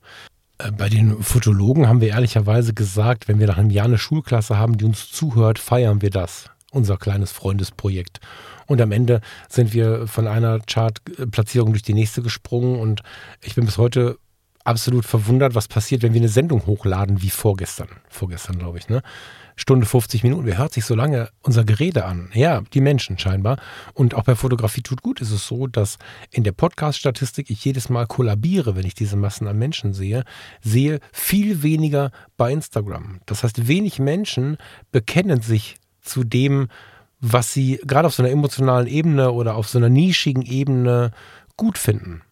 Äh, bei den Fotologen haben wir ehrlicherweise gesagt, wenn wir nach einem Jahr eine Schulklasse haben, die uns zuhört, feiern wir das, unser kleines Freundesprojekt. Und am Ende sind wir von einer Chartplatzierung durch die nächste gesprungen und ich bin bis heute absolut verwundert, was passiert, wenn wir eine Sendung hochladen wie vorgestern. Vorgestern, glaube ich, ne? Stunde 50 Minuten. Wer hört sich so lange unser Gerede an? Ja, die Menschen scheinbar. Und auch bei Fotografie tut gut ist es so, dass in der Podcast-Statistik ich jedes Mal kollabiere, wenn ich diese Massen an Menschen sehe, sehe viel weniger bei Instagram. Das heißt, wenig Menschen bekennen sich zu dem, was sie gerade auf so einer emotionalen Ebene oder auf so einer nischigen Ebene gut finden.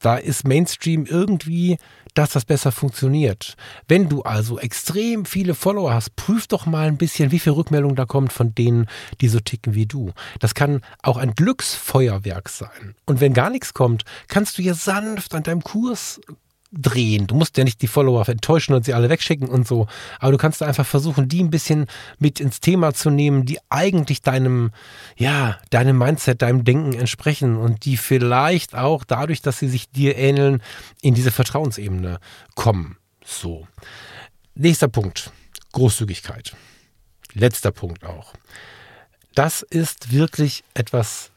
Da ist Mainstream irgendwie das, was besser funktioniert. Wenn du also extrem viele Follower hast, prüf doch mal ein bisschen, wie viel Rückmeldung da kommt von denen, die so ticken wie du. Das kann auch ein Glücksfeuerwerk sein. Und wenn gar nichts kommt, kannst du ja sanft an deinem Kurs drehen. Du musst ja nicht die Follower enttäuschen und sie alle wegschicken und so. Aber du kannst einfach versuchen, die ein bisschen mit ins Thema zu nehmen, die eigentlich deinem, ja, deinem Mindset, deinem Denken entsprechen und die vielleicht auch dadurch, dass sie sich dir ähneln, in diese Vertrauensebene kommen. So. Nächster Punkt. Großzügigkeit. Letzter Punkt auch. Das ist wirklich etwas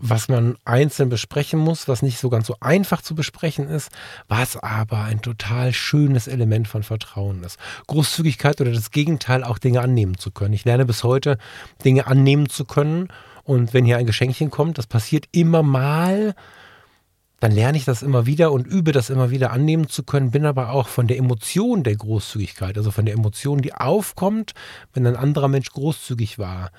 was man einzeln besprechen muss, was nicht so ganz so einfach zu besprechen ist, was aber ein total schönes Element von Vertrauen ist. Großzügigkeit oder das Gegenteil, auch Dinge annehmen zu können. Ich lerne bis heute, Dinge annehmen zu können. Und wenn hier ein Geschenkchen kommt, das passiert immer mal, dann lerne ich das immer wieder und übe das immer wieder annehmen zu können, bin aber auch von der Emotion der Großzügigkeit, also von der Emotion, die aufkommt, wenn ein anderer Mensch großzügig war,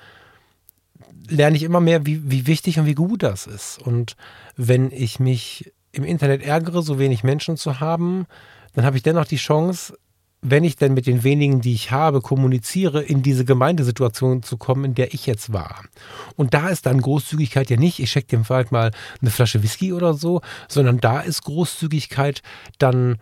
lerne ich immer mehr, wie, wie wichtig und wie gut das ist. Und wenn ich mich im Internet ärgere, so wenig Menschen zu haben, dann habe ich dennoch die Chance, wenn ich denn mit den wenigen, die ich habe, kommuniziere, in diese Gemeindesituation zu kommen, in der ich jetzt war. Und da ist dann Großzügigkeit ja nicht, ich schenke dem Wald mal eine Flasche Whisky oder so, sondern da ist Großzügigkeit dann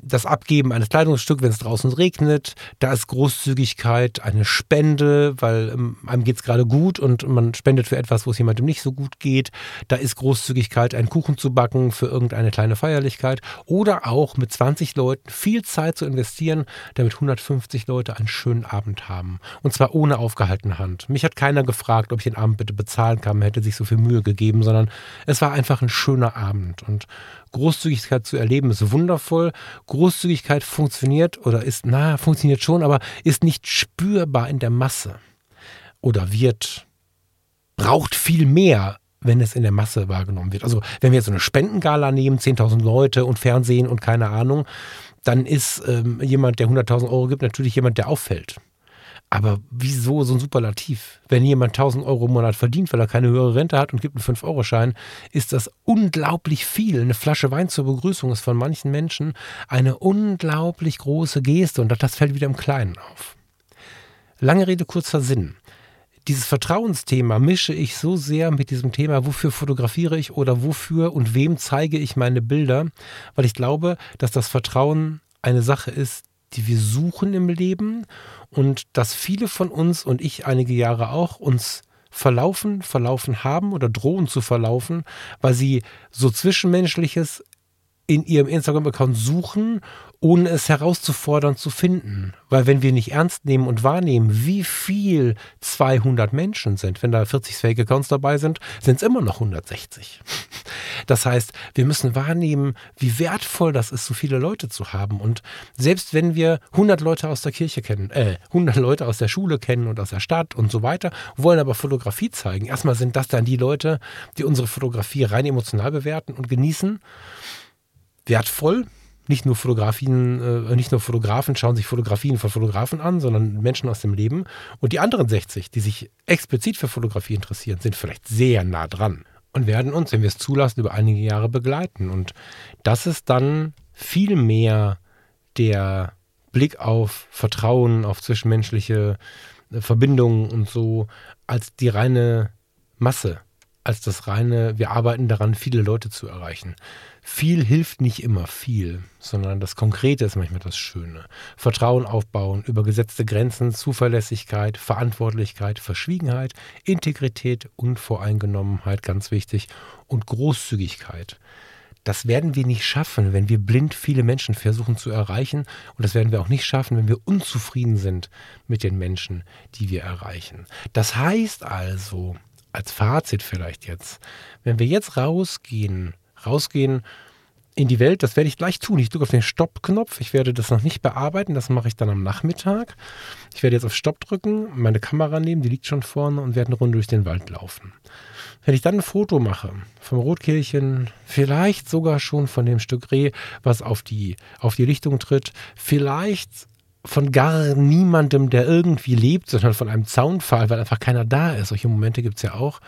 das Abgeben eines Kleidungsstücks, wenn es draußen regnet. Da ist Großzügigkeit eine Spende, weil ähm, einem geht es gerade gut und man spendet für etwas, wo es jemandem nicht so gut geht. Da ist Großzügigkeit, einen Kuchen zu backen für irgendeine kleine Feierlichkeit. Oder auch mit 20 Leuten viel Zeit zu investieren, damit 150 Leute einen schönen Abend haben. Und zwar ohne aufgehaltene Hand. Mich hat keiner gefragt, ob ich den Abend bitte bezahlen kann. Man hätte sich so viel Mühe gegeben, sondern es war einfach ein schöner Abend. Und Großzügigkeit zu erleben ist wundervoll. Großzügigkeit funktioniert oder ist, na, funktioniert schon, aber ist nicht spürbar in der Masse. Oder wird, braucht viel mehr, wenn es in der Masse wahrgenommen wird. Also, wenn wir jetzt so eine Spendengala nehmen, 10.000 Leute und Fernsehen und keine Ahnung, dann ist ähm, jemand, der 100.000 Euro gibt, natürlich jemand, der auffällt. Aber wieso so ein Superlativ? Wenn jemand 1000 Euro im Monat verdient, weil er keine höhere Rente hat und gibt einen 5-Euro-Schein, ist das unglaublich viel. Eine Flasche Wein zur Begrüßung ist von manchen Menschen eine unglaublich große Geste und das fällt wieder im Kleinen auf. Lange Rede, kurzer Sinn. Dieses Vertrauensthema mische ich so sehr mit diesem Thema, wofür fotografiere ich oder wofür und wem zeige ich meine Bilder, weil ich glaube, dass das Vertrauen eine Sache ist, die wir suchen im Leben und dass viele von uns und ich einige Jahre auch uns verlaufen, verlaufen haben oder drohen zu verlaufen, weil sie so Zwischenmenschliches in ihrem Instagram-Account suchen ohne es herauszufordern zu finden. Weil wenn wir nicht ernst nehmen und wahrnehmen, wie viel 200 Menschen sind, wenn da 40 Fake-Accounts dabei sind, sind es immer noch 160. Das heißt, wir müssen wahrnehmen, wie wertvoll das ist, so viele Leute zu haben. Und selbst wenn wir 100 Leute aus der Kirche kennen, äh, 100 Leute aus der Schule kennen und aus der Stadt und so weiter, wollen aber Fotografie zeigen. Erstmal sind das dann die Leute, die unsere Fotografie rein emotional bewerten und genießen. Wertvoll, nicht nur Fotografien, äh, nicht nur Fotografen schauen sich Fotografien von Fotografen an, sondern Menschen aus dem Leben. Und die anderen 60, die sich explizit für Fotografie interessieren, sind vielleicht sehr nah dran und werden uns, wenn wir es zulassen, über einige Jahre begleiten. Und das ist dann viel mehr der Blick auf Vertrauen, auf zwischenmenschliche äh, Verbindungen und so, als die reine Masse, als das reine, wir arbeiten daran, viele Leute zu erreichen. Viel hilft nicht immer viel, sondern das Konkrete ist manchmal das Schöne. Vertrauen aufbauen, über gesetzte Grenzen, Zuverlässigkeit, Verantwortlichkeit, Verschwiegenheit, Integrität, Unvoreingenommenheit, ganz wichtig, und Großzügigkeit. Das werden wir nicht schaffen, wenn wir blind viele Menschen versuchen zu erreichen. Und das werden wir auch nicht schaffen, wenn wir unzufrieden sind mit den Menschen, die wir erreichen. Das heißt also, als Fazit vielleicht jetzt, wenn wir jetzt rausgehen rausgehen in die Welt. Das werde ich gleich tun. Ich drücke auf den Stopp-Knopf. Ich werde das noch nicht bearbeiten. Das mache ich dann am Nachmittag. Ich werde jetzt auf Stopp drücken, meine Kamera nehmen, die liegt schon vorne und werde eine Runde durch den Wald laufen. Wenn ich dann ein Foto mache vom Rotkehlchen, vielleicht sogar schon von dem Stück Reh, was auf die, auf die Lichtung tritt, vielleicht von gar niemandem, der irgendwie lebt, sondern von einem Zaunpfahl, weil einfach keiner da ist. Solche Momente gibt es ja auch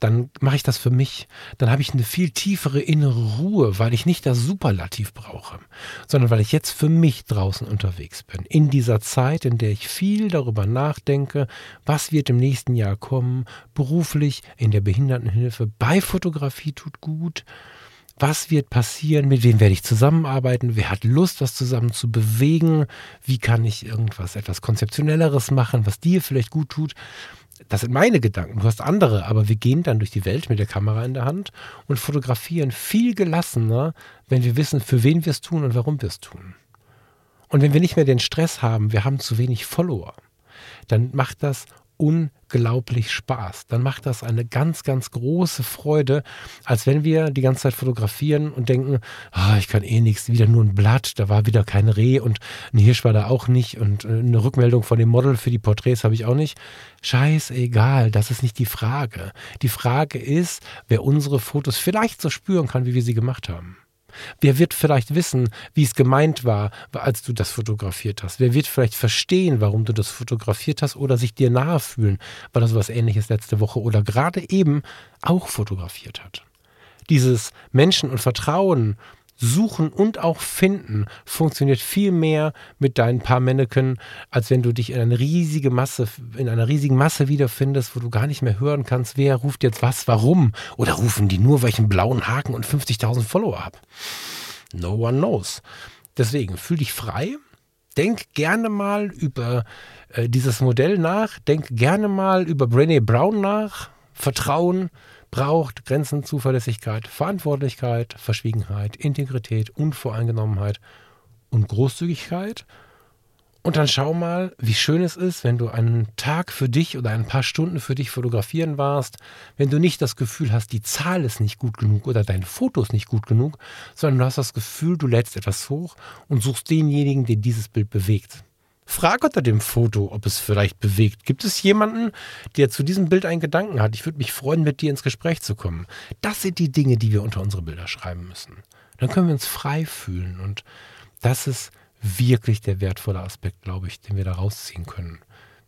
dann mache ich das für mich. Dann habe ich eine viel tiefere innere Ruhe, weil ich nicht das Superlativ brauche, sondern weil ich jetzt für mich draußen unterwegs bin. In dieser Zeit, in der ich viel darüber nachdenke, was wird im nächsten Jahr kommen, beruflich, in der Behindertenhilfe, bei Fotografie tut gut was wird passieren, mit wem werde ich zusammenarbeiten, wer hat Lust, was zusammen zu bewegen, wie kann ich irgendwas etwas konzeptionelleres machen, was dir vielleicht gut tut. Das sind meine Gedanken, du hast andere, aber wir gehen dann durch die Welt mit der Kamera in der Hand und fotografieren viel gelassener, wenn wir wissen, für wen wir es tun und warum wir es tun. Und wenn wir nicht mehr den Stress haben, wir haben zu wenig Follower, dann macht das unglaublich Spaß. Dann macht das eine ganz, ganz große Freude, als wenn wir die ganze Zeit fotografieren und denken, oh, ich kann eh nichts, wieder nur ein Blatt, da war wieder kein Reh und ein Hirsch war da auch nicht und äh, eine Rückmeldung von dem Model für die Porträts habe ich auch nicht. Scheißegal, das ist nicht die Frage. Die Frage ist, wer unsere Fotos vielleicht so spüren kann, wie wir sie gemacht haben. Wer wird vielleicht wissen, wie es gemeint war, als du das fotografiert hast? Wer wird vielleicht verstehen, warum du das fotografiert hast oder sich dir nahe fühlen, weil er sowas ähnliches letzte Woche oder gerade eben auch fotografiert hat? Dieses Menschen und Vertrauen Suchen und auch Finden funktioniert viel mehr mit deinen paar Männchen, als wenn du dich in eine riesige Masse, in einer riesigen Masse wiederfindest, wo du gar nicht mehr hören kannst, wer ruft jetzt was, warum. Oder rufen die nur, einen blauen Haken und 50.000 Follower habe. No one knows. Deswegen fühl dich frei. Denk gerne mal über äh, dieses Modell nach. Denk gerne mal über Brené Brown nach. Vertrauen, braucht Grenzen, Zuverlässigkeit, Verantwortlichkeit, Verschwiegenheit, Integrität, Unvoreingenommenheit und Großzügigkeit. Und dann schau mal, wie schön es ist, wenn du einen Tag für dich oder ein paar Stunden für dich fotografieren warst, wenn du nicht das Gefühl hast, die Zahl ist nicht gut genug oder dein Foto ist nicht gut genug, sondern du hast das Gefühl, du lädst etwas hoch und suchst denjenigen, der dieses Bild bewegt. Frag unter dem Foto, ob es vielleicht bewegt. Gibt es jemanden, der zu diesem Bild einen Gedanken hat? Ich würde mich freuen, mit dir ins Gespräch zu kommen. Das sind die Dinge, die wir unter unsere Bilder schreiben müssen. Dann können wir uns frei fühlen. Und das ist wirklich der wertvolle Aspekt, glaube ich, den wir da rausziehen können.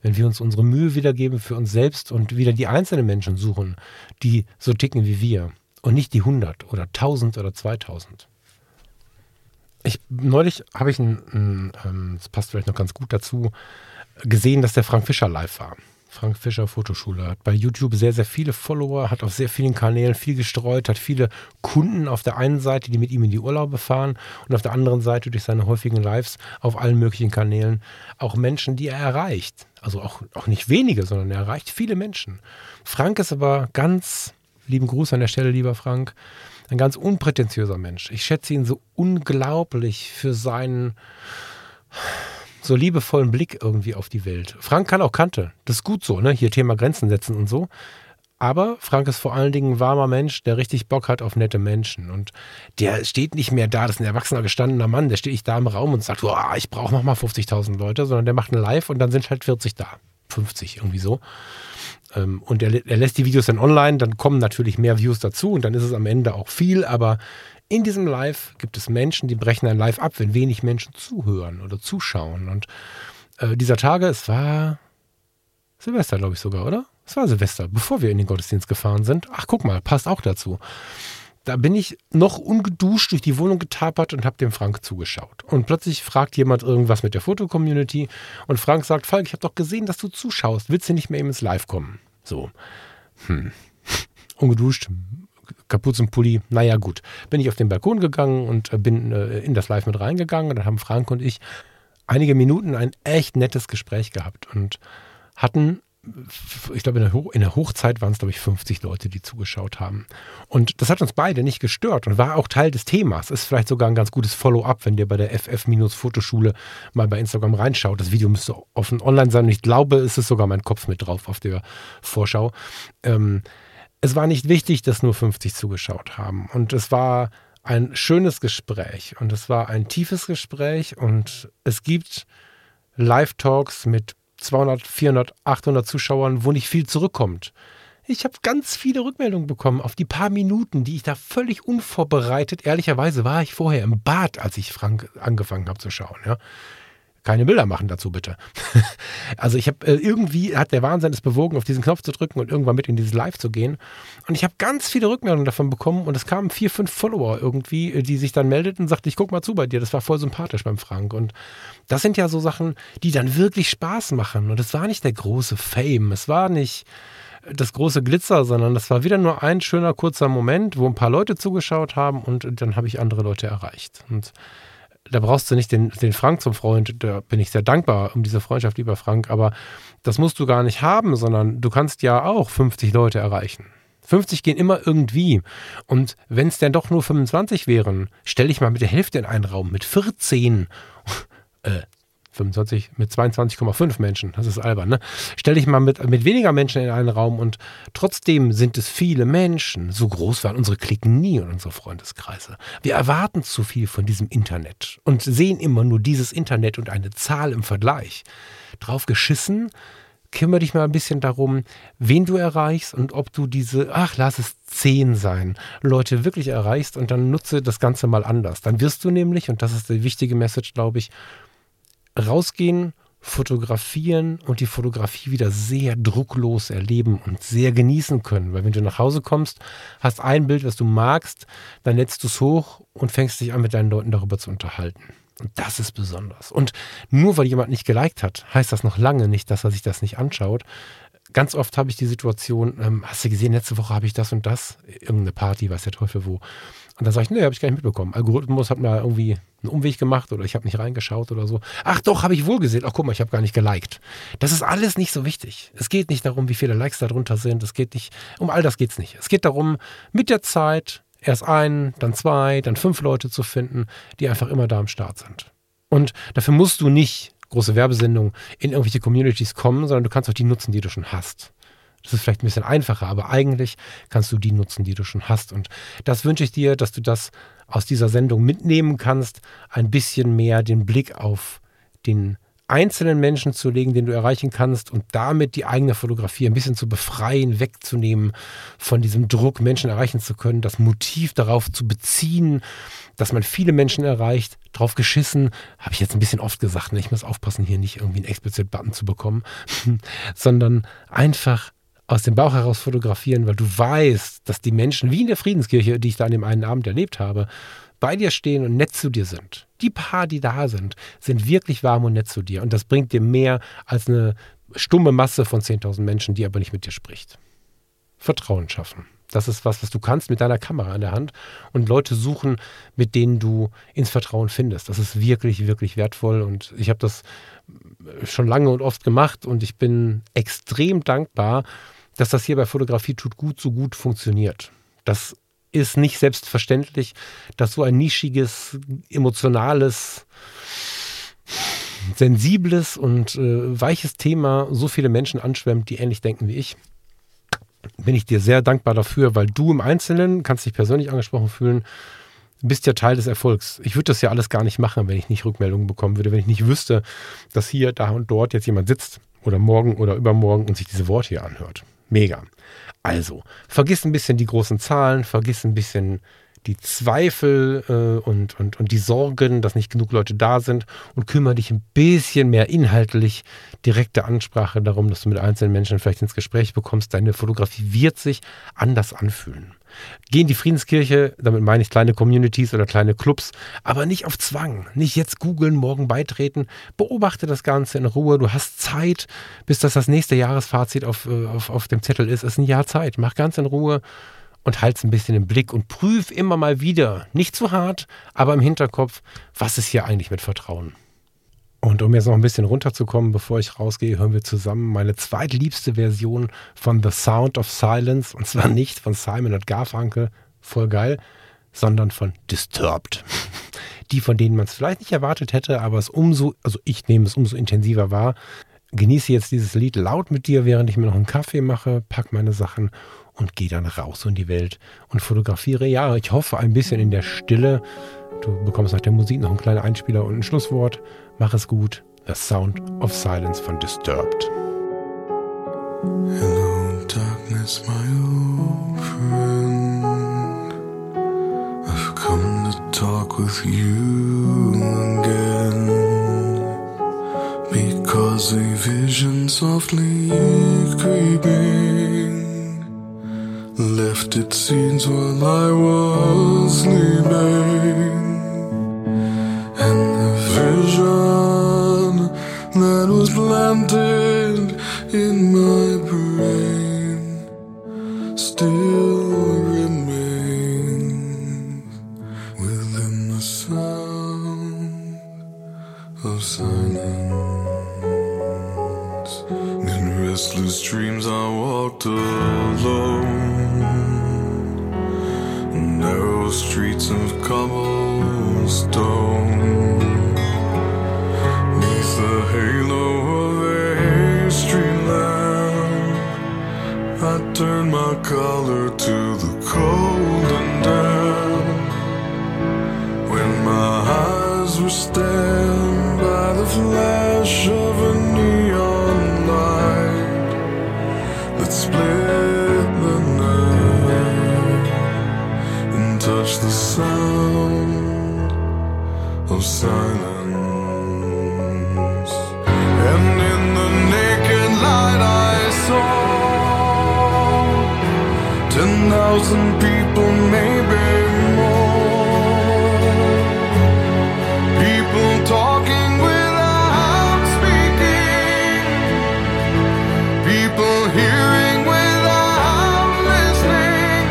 Wenn wir uns unsere Mühe wiedergeben für uns selbst und wieder die einzelnen Menschen suchen, die so ticken wie wir und nicht die 100 oder 1000 oder 2000. Ich, neulich habe ich ein, ein ähm, das passt vielleicht noch ganz gut dazu, gesehen, dass der Frank Fischer live war. Frank Fischer Fotoschule hat bei YouTube sehr, sehr viele Follower, hat auf sehr vielen Kanälen viel gestreut, hat viele Kunden auf der einen Seite, die mit ihm in die Urlaube fahren und auf der anderen Seite durch seine häufigen Lives auf allen möglichen Kanälen auch Menschen, die er erreicht. Also auch, auch nicht wenige, sondern er erreicht viele Menschen. Frank ist aber ganz, lieben Gruß an der Stelle, lieber Frank, ein ganz unprätentiöser Mensch. Ich schätze ihn so unglaublich für seinen so liebevollen Blick irgendwie auf die Welt. Frank kann auch Kante. Das ist gut so, ne? Hier Thema Grenzen setzen und so. Aber Frank ist vor allen Dingen ein warmer Mensch, der richtig Bock hat auf nette Menschen. Und der steht nicht mehr da, das ist ein erwachsener, gestandener Mann, der steht nicht da im Raum und sagt, ich brauche nochmal 50.000 Leute, sondern der macht ein Live und dann sind halt 40 da. 50 irgendwie so. Ähm, und er, er lässt die Videos dann online, dann kommen natürlich mehr Views dazu und dann ist es am Ende auch viel, aber in diesem Live gibt es Menschen, die brechen ein Live ab, wenn wenig Menschen zuhören oder zuschauen. Und äh, dieser Tage, es war Silvester, glaube ich sogar, oder? Es war Silvester, bevor wir in den Gottesdienst gefahren sind. Ach, guck mal, passt auch dazu. Da bin ich noch ungeduscht durch die Wohnung getapert und habe dem Frank zugeschaut. Und plötzlich fragt jemand irgendwas mit der Fotocommunity und Frank sagt, Falk, ich habe doch gesehen, dass du zuschaust. Willst du nicht mehr eben ins Live kommen? So. Hm. Ungeduscht, Kapuzenpulli, naja gut. Bin ich auf den Balkon gegangen und äh, bin äh, in das Live mit reingegangen und dann haben Frank und ich einige Minuten ein echt nettes Gespräch gehabt und hatten ich glaube, in der, Ho in der Hochzeit waren es, glaube ich, 50 Leute, die zugeschaut haben. Und das hat uns beide nicht gestört und war auch Teil des Themas. Ist vielleicht sogar ein ganz gutes Follow-up, wenn ihr bei der FF-Fotoschule mal bei Instagram reinschaut. Das Video müsste offen online sein und ich glaube, es ist sogar mein Kopf mit drauf auf der Vorschau. Ähm, es war nicht wichtig, dass nur 50 zugeschaut haben. Und es war ein schönes Gespräch und es war ein tiefes Gespräch und es gibt Live-Talks mit 200, 400, 800 Zuschauern, wo nicht viel zurückkommt. Ich habe ganz viele Rückmeldungen bekommen auf die paar Minuten, die ich da völlig unvorbereitet, ehrlicherweise war ich vorher im Bad, als ich Frank angefangen habe zu schauen. Ja. Keine Bilder machen dazu bitte. also ich habe äh, irgendwie hat der Wahnsinn es bewogen, auf diesen Knopf zu drücken und irgendwann mit in dieses Live zu gehen. Und ich habe ganz viele Rückmeldungen davon bekommen und es kamen vier, fünf Follower irgendwie, äh, die sich dann meldeten und sagten, ich guck mal zu bei dir. Das war voll sympathisch beim Frank. Und das sind ja so Sachen, die dann wirklich Spaß machen. Und es war nicht der große Fame. Es war nicht das große Glitzer, sondern das war wieder nur ein schöner kurzer Moment, wo ein paar Leute zugeschaut haben und dann habe ich andere Leute erreicht. Und da brauchst du nicht den, den Frank zum Freund, da bin ich sehr dankbar um diese Freundschaft, lieber Frank, aber das musst du gar nicht haben, sondern du kannst ja auch 50 Leute erreichen. 50 gehen immer irgendwie. Und wenn es denn doch nur 25 wären, stell dich mal mit der Hälfte in einen Raum, mit 14. äh, 25 mit 22,5 Menschen, das ist albern, ne? Stell dich mal mit, mit weniger Menschen in einen Raum und trotzdem sind es viele Menschen. So groß waren unsere Klicken nie und unsere Freundeskreise. Wir erwarten zu viel von diesem Internet und sehen immer nur dieses Internet und eine Zahl im Vergleich. Drauf geschissen, kümmere dich mal ein bisschen darum, wen du erreichst und ob du diese, ach, lass es zehn sein, Leute wirklich erreichst und dann nutze das Ganze mal anders. Dann wirst du nämlich, und das ist die wichtige Message, glaube ich, rausgehen, fotografieren und die Fotografie wieder sehr drucklos erleben und sehr genießen können. Weil wenn du nach Hause kommst, hast ein Bild, was du magst, dann lädst du es hoch und fängst dich an, mit deinen Leuten darüber zu unterhalten. Und das ist besonders. Und nur weil jemand nicht geliked hat, heißt das noch lange nicht, dass er sich das nicht anschaut. Ganz oft habe ich die Situation, ähm, hast du gesehen, letzte Woche habe ich das und das, irgendeine Party, weiß der Teufel wo. Und dann sage ich, nee, habe ich gar nicht mitbekommen. Algorithmus hat mir irgendwie einen Umweg gemacht oder ich habe nicht reingeschaut oder so. Ach doch, habe ich wohl gesehen. Ach guck mal, ich habe gar nicht geliked. Das ist alles nicht so wichtig. Es geht nicht darum, wie viele Likes da drunter sind. Es geht nicht, um all das geht es nicht. Es geht darum, mit der Zeit erst einen, dann zwei, dann fünf Leute zu finden, die einfach immer da am Start sind. Und dafür musst du nicht große Werbesendungen in irgendwelche Communities kommen, sondern du kannst auch die nutzen, die du schon hast. Das ist vielleicht ein bisschen einfacher, aber eigentlich kannst du die nutzen, die du schon hast. Und das wünsche ich dir, dass du das aus dieser Sendung mitnehmen kannst, ein bisschen mehr den Blick auf den einzelnen Menschen zu legen, den du erreichen kannst und damit die eigene Fotografie ein bisschen zu befreien, wegzunehmen von diesem Druck, Menschen erreichen zu können, das Motiv darauf zu beziehen, dass man viele Menschen erreicht, drauf geschissen, habe ich jetzt ein bisschen oft gesagt, ne? ich muss aufpassen, hier nicht irgendwie einen explizit Button zu bekommen, sondern einfach aus dem Bauch heraus fotografieren, weil du weißt, dass die Menschen, wie in der Friedenskirche, die ich da an dem einen Abend erlebt habe, bei dir stehen und nett zu dir sind. Die paar, die da sind, sind wirklich warm und nett zu dir. Und das bringt dir mehr als eine stumme Masse von 10.000 Menschen, die aber nicht mit dir spricht. Vertrauen schaffen. Das ist was, was du kannst mit deiner Kamera in der Hand und Leute suchen, mit denen du ins Vertrauen findest. Das ist wirklich, wirklich wertvoll und ich habe das schon lange und oft gemacht und ich bin extrem dankbar, dass das hier bei Fotografie tut gut so gut funktioniert. Das ist nicht selbstverständlich, dass so ein nischiges, emotionales, sensibles und äh, weiches Thema so viele Menschen anschwemmt, die ähnlich denken wie ich. Bin ich dir sehr dankbar dafür, weil du im Einzelnen kannst dich persönlich angesprochen fühlen, bist ja Teil des Erfolgs. Ich würde das ja alles gar nicht machen, wenn ich nicht Rückmeldungen bekommen würde, wenn ich nicht wüsste, dass hier, da und dort jetzt jemand sitzt oder morgen oder übermorgen und sich diese Worte hier anhört. Mega. Also, vergiss ein bisschen die großen Zahlen, vergiss ein bisschen die Zweifel äh, und, und, und die Sorgen, dass nicht genug Leute da sind und kümmere dich ein bisschen mehr inhaltlich, direkte Ansprache darum, dass du mit einzelnen Menschen vielleicht ins Gespräch bekommst. Deine Fotografie wird sich anders anfühlen. Geh in die Friedenskirche, damit meine ich kleine Communities oder kleine Clubs, aber nicht auf Zwang. Nicht jetzt googeln, morgen beitreten. Beobachte das Ganze in Ruhe. Du hast Zeit, bis das das nächste Jahresfazit auf, äh, auf, auf dem Zettel ist. Es ist ein Jahr Zeit. Mach ganz in Ruhe und halt's ein bisschen im Blick und prüf immer mal wieder, nicht zu hart, aber im Hinterkopf, was ist hier eigentlich mit Vertrauen? Und um jetzt noch ein bisschen runterzukommen, bevor ich rausgehe, hören wir zusammen meine zweitliebste Version von The Sound of Silence. Und zwar nicht von Simon und Garfunkel, voll geil, sondern von Disturbed. Die, von denen man es vielleicht nicht erwartet hätte, aber es umso, also ich nehme es umso intensiver wahr. Genieße jetzt dieses Lied laut mit dir, während ich mir noch einen Kaffee mache, pack meine Sachen und gehe dann raus in die Welt und fotografiere. Ja, ich hoffe ein bisschen in der Stille. Du bekommst nach der Musik noch einen kleinen Einspieler und ein Schlusswort. Mach es gut. The Sound of Silence von Disturbed. Hello, darkness, my old friend. I've come to talk with you again. Was a vision softly creeping left its scenes while I was sleeping. And the vision that was planted in my my collar to the cold and damp. When my eyes were stained by the flash of a neon light that split the night and touched the sound of silence. Thousand people, maybe more. People talking without speaking. People hearing without listening.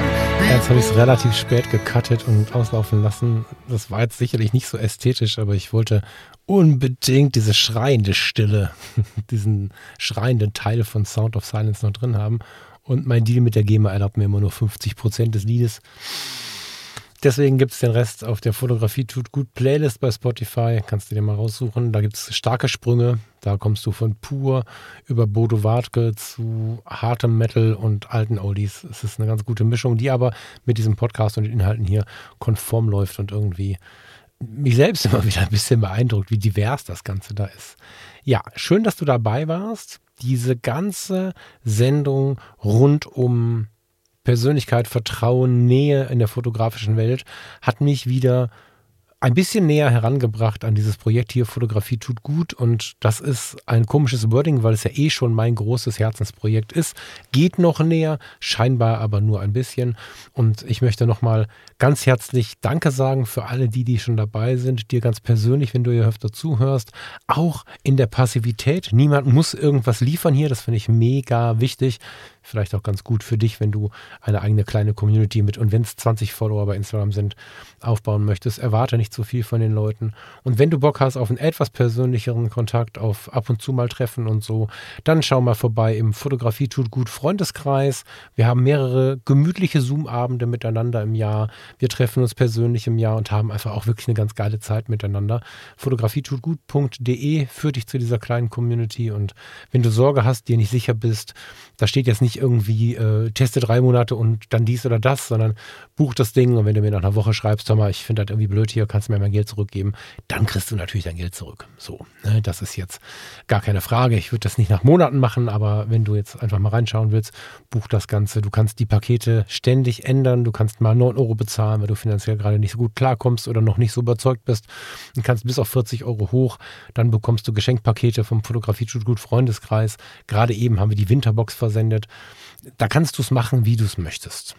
Jetzt habe ich es relativ spät gecuttet und auslaufen lassen. Das war jetzt sicherlich nicht so ästhetisch, aber ich wollte unbedingt diese schreiende Stille, diesen schreienden Teil von Sound of Silence noch drin haben. Und mein Deal mit der GEMA erlaubt mir immer nur 50 Prozent des Liedes. Deswegen gibt es den Rest auf der Fotografie tut gut Playlist bei Spotify. Kannst du dir mal raussuchen. Da gibt es starke Sprünge. Da kommst du von pur über Bodo Wartke zu hartem Metal und alten Oldies. Es ist eine ganz gute Mischung, die aber mit diesem Podcast und den Inhalten hier konform läuft und irgendwie mich selbst immer wieder ein bisschen beeindruckt, wie divers das Ganze da ist. Ja, schön, dass du dabei warst. Diese ganze Sendung rund um Persönlichkeit, Vertrauen, Nähe in der fotografischen Welt hat mich wieder ein bisschen näher herangebracht an dieses Projekt hier. Fotografie tut gut und das ist ein komisches Wording, weil es ja eh schon mein großes Herzensprojekt ist. Geht noch näher, scheinbar aber nur ein bisschen. Und ich möchte nochmal ganz herzlich Danke sagen für alle die, die schon dabei sind. Dir ganz persönlich, wenn du hier öfter zuhörst. Auch in der Passivität. Niemand muss irgendwas liefern hier. Das finde ich mega wichtig vielleicht auch ganz gut für dich, wenn du eine eigene kleine Community mit, und wenn es 20 Follower bei Instagram sind, aufbauen möchtest. Erwarte nicht zu viel von den Leuten. Und wenn du Bock hast auf einen etwas persönlicheren Kontakt, auf ab und zu mal Treffen und so, dann schau mal vorbei im Fotografie tut gut Freundeskreis. Wir haben mehrere gemütliche Zoom-Abende miteinander im Jahr. Wir treffen uns persönlich im Jahr und haben einfach auch wirklich eine ganz geile Zeit miteinander. Fotografietutgut.de führt dich zu dieser kleinen Community und wenn du Sorge hast, dir nicht sicher bist, da steht jetzt nicht irgendwie, äh, teste drei Monate und dann dies oder das, sondern buch das Ding und wenn du mir nach einer Woche schreibst, mal, ich finde das irgendwie blöd hier, kannst du mir mein Geld zurückgeben, dann kriegst du natürlich dein Geld zurück. So, ne, das ist jetzt gar keine Frage. Ich würde das nicht nach Monaten machen, aber wenn du jetzt einfach mal reinschauen willst, buch das Ganze. Du kannst die Pakete ständig ändern. Du kannst mal 9 Euro bezahlen, weil du finanziell gerade nicht so gut klarkommst oder noch nicht so überzeugt bist. Du kannst bis auf 40 Euro hoch. Dann bekommst du Geschenkpakete vom Fotografie gut Freundeskreis. Gerade eben haben wir die Winterbox versendet. Da kannst du es machen, wie du es möchtest.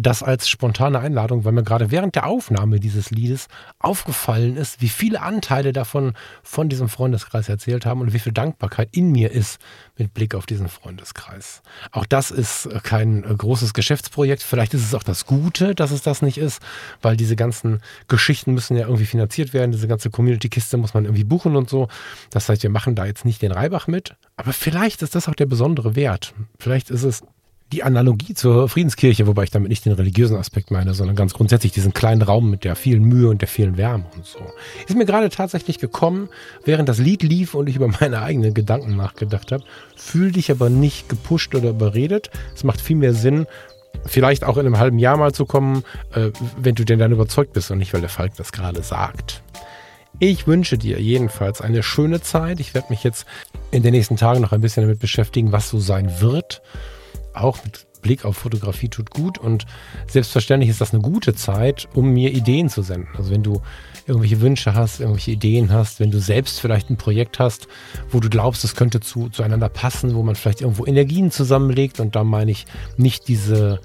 Das als spontane Einladung, weil mir gerade während der Aufnahme dieses Liedes aufgefallen ist, wie viele Anteile davon von diesem Freundeskreis erzählt haben und wie viel Dankbarkeit in mir ist mit Blick auf diesen Freundeskreis. Auch das ist kein großes Geschäftsprojekt. Vielleicht ist es auch das Gute, dass es das nicht ist, weil diese ganzen Geschichten müssen ja irgendwie finanziert werden. Diese ganze Community-Kiste muss man irgendwie buchen und so. Das heißt, wir machen da jetzt nicht den Reibach mit. Aber vielleicht ist das auch der besondere Wert. Vielleicht ist es die Analogie zur Friedenskirche, wobei ich damit nicht den religiösen Aspekt meine, sondern ganz grundsätzlich diesen kleinen Raum mit der vielen Mühe und der vielen Wärme und so. Ist mir gerade tatsächlich gekommen, während das Lied lief und ich über meine eigenen Gedanken nachgedacht habe. Fühl dich aber nicht gepusht oder überredet. Es macht viel mehr Sinn, vielleicht auch in einem halben Jahr mal zu kommen, äh, wenn du denn dann überzeugt bist und nicht, weil der Falk das gerade sagt. Ich wünsche dir jedenfalls eine schöne Zeit. Ich werde mich jetzt in den nächsten Tagen noch ein bisschen damit beschäftigen, was so sein wird auch mit Blick auf Fotografie tut gut und selbstverständlich ist das eine gute Zeit, um mir Ideen zu senden. Also wenn du irgendwelche Wünsche hast, irgendwelche Ideen hast, wenn du selbst vielleicht ein Projekt hast, wo du glaubst, es könnte zu, zueinander passen, wo man vielleicht irgendwo Energien zusammenlegt und da meine ich nicht diese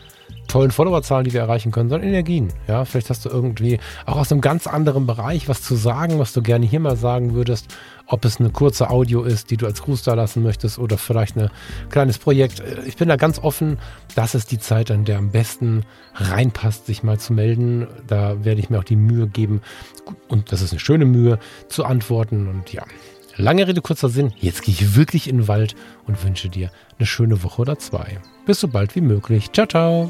tollen Followerzahlen, die wir erreichen können, sondern Energien. Ja, vielleicht hast du irgendwie auch aus einem ganz anderen Bereich was zu sagen, was du gerne hier mal sagen würdest. Ob es eine kurze Audio ist, die du als Gruß da lassen möchtest oder vielleicht ein kleines Projekt. Ich bin da ganz offen. Das ist die Zeit, an der am besten reinpasst, sich mal zu melden. Da werde ich mir auch die Mühe geben. Und das ist eine schöne Mühe, zu antworten. Und ja, Lange Rede, kurzer Sinn. Jetzt gehe ich wirklich in den Wald und wünsche dir eine schöne Woche oder zwei. Bis so bald wie möglich. Ciao, ciao.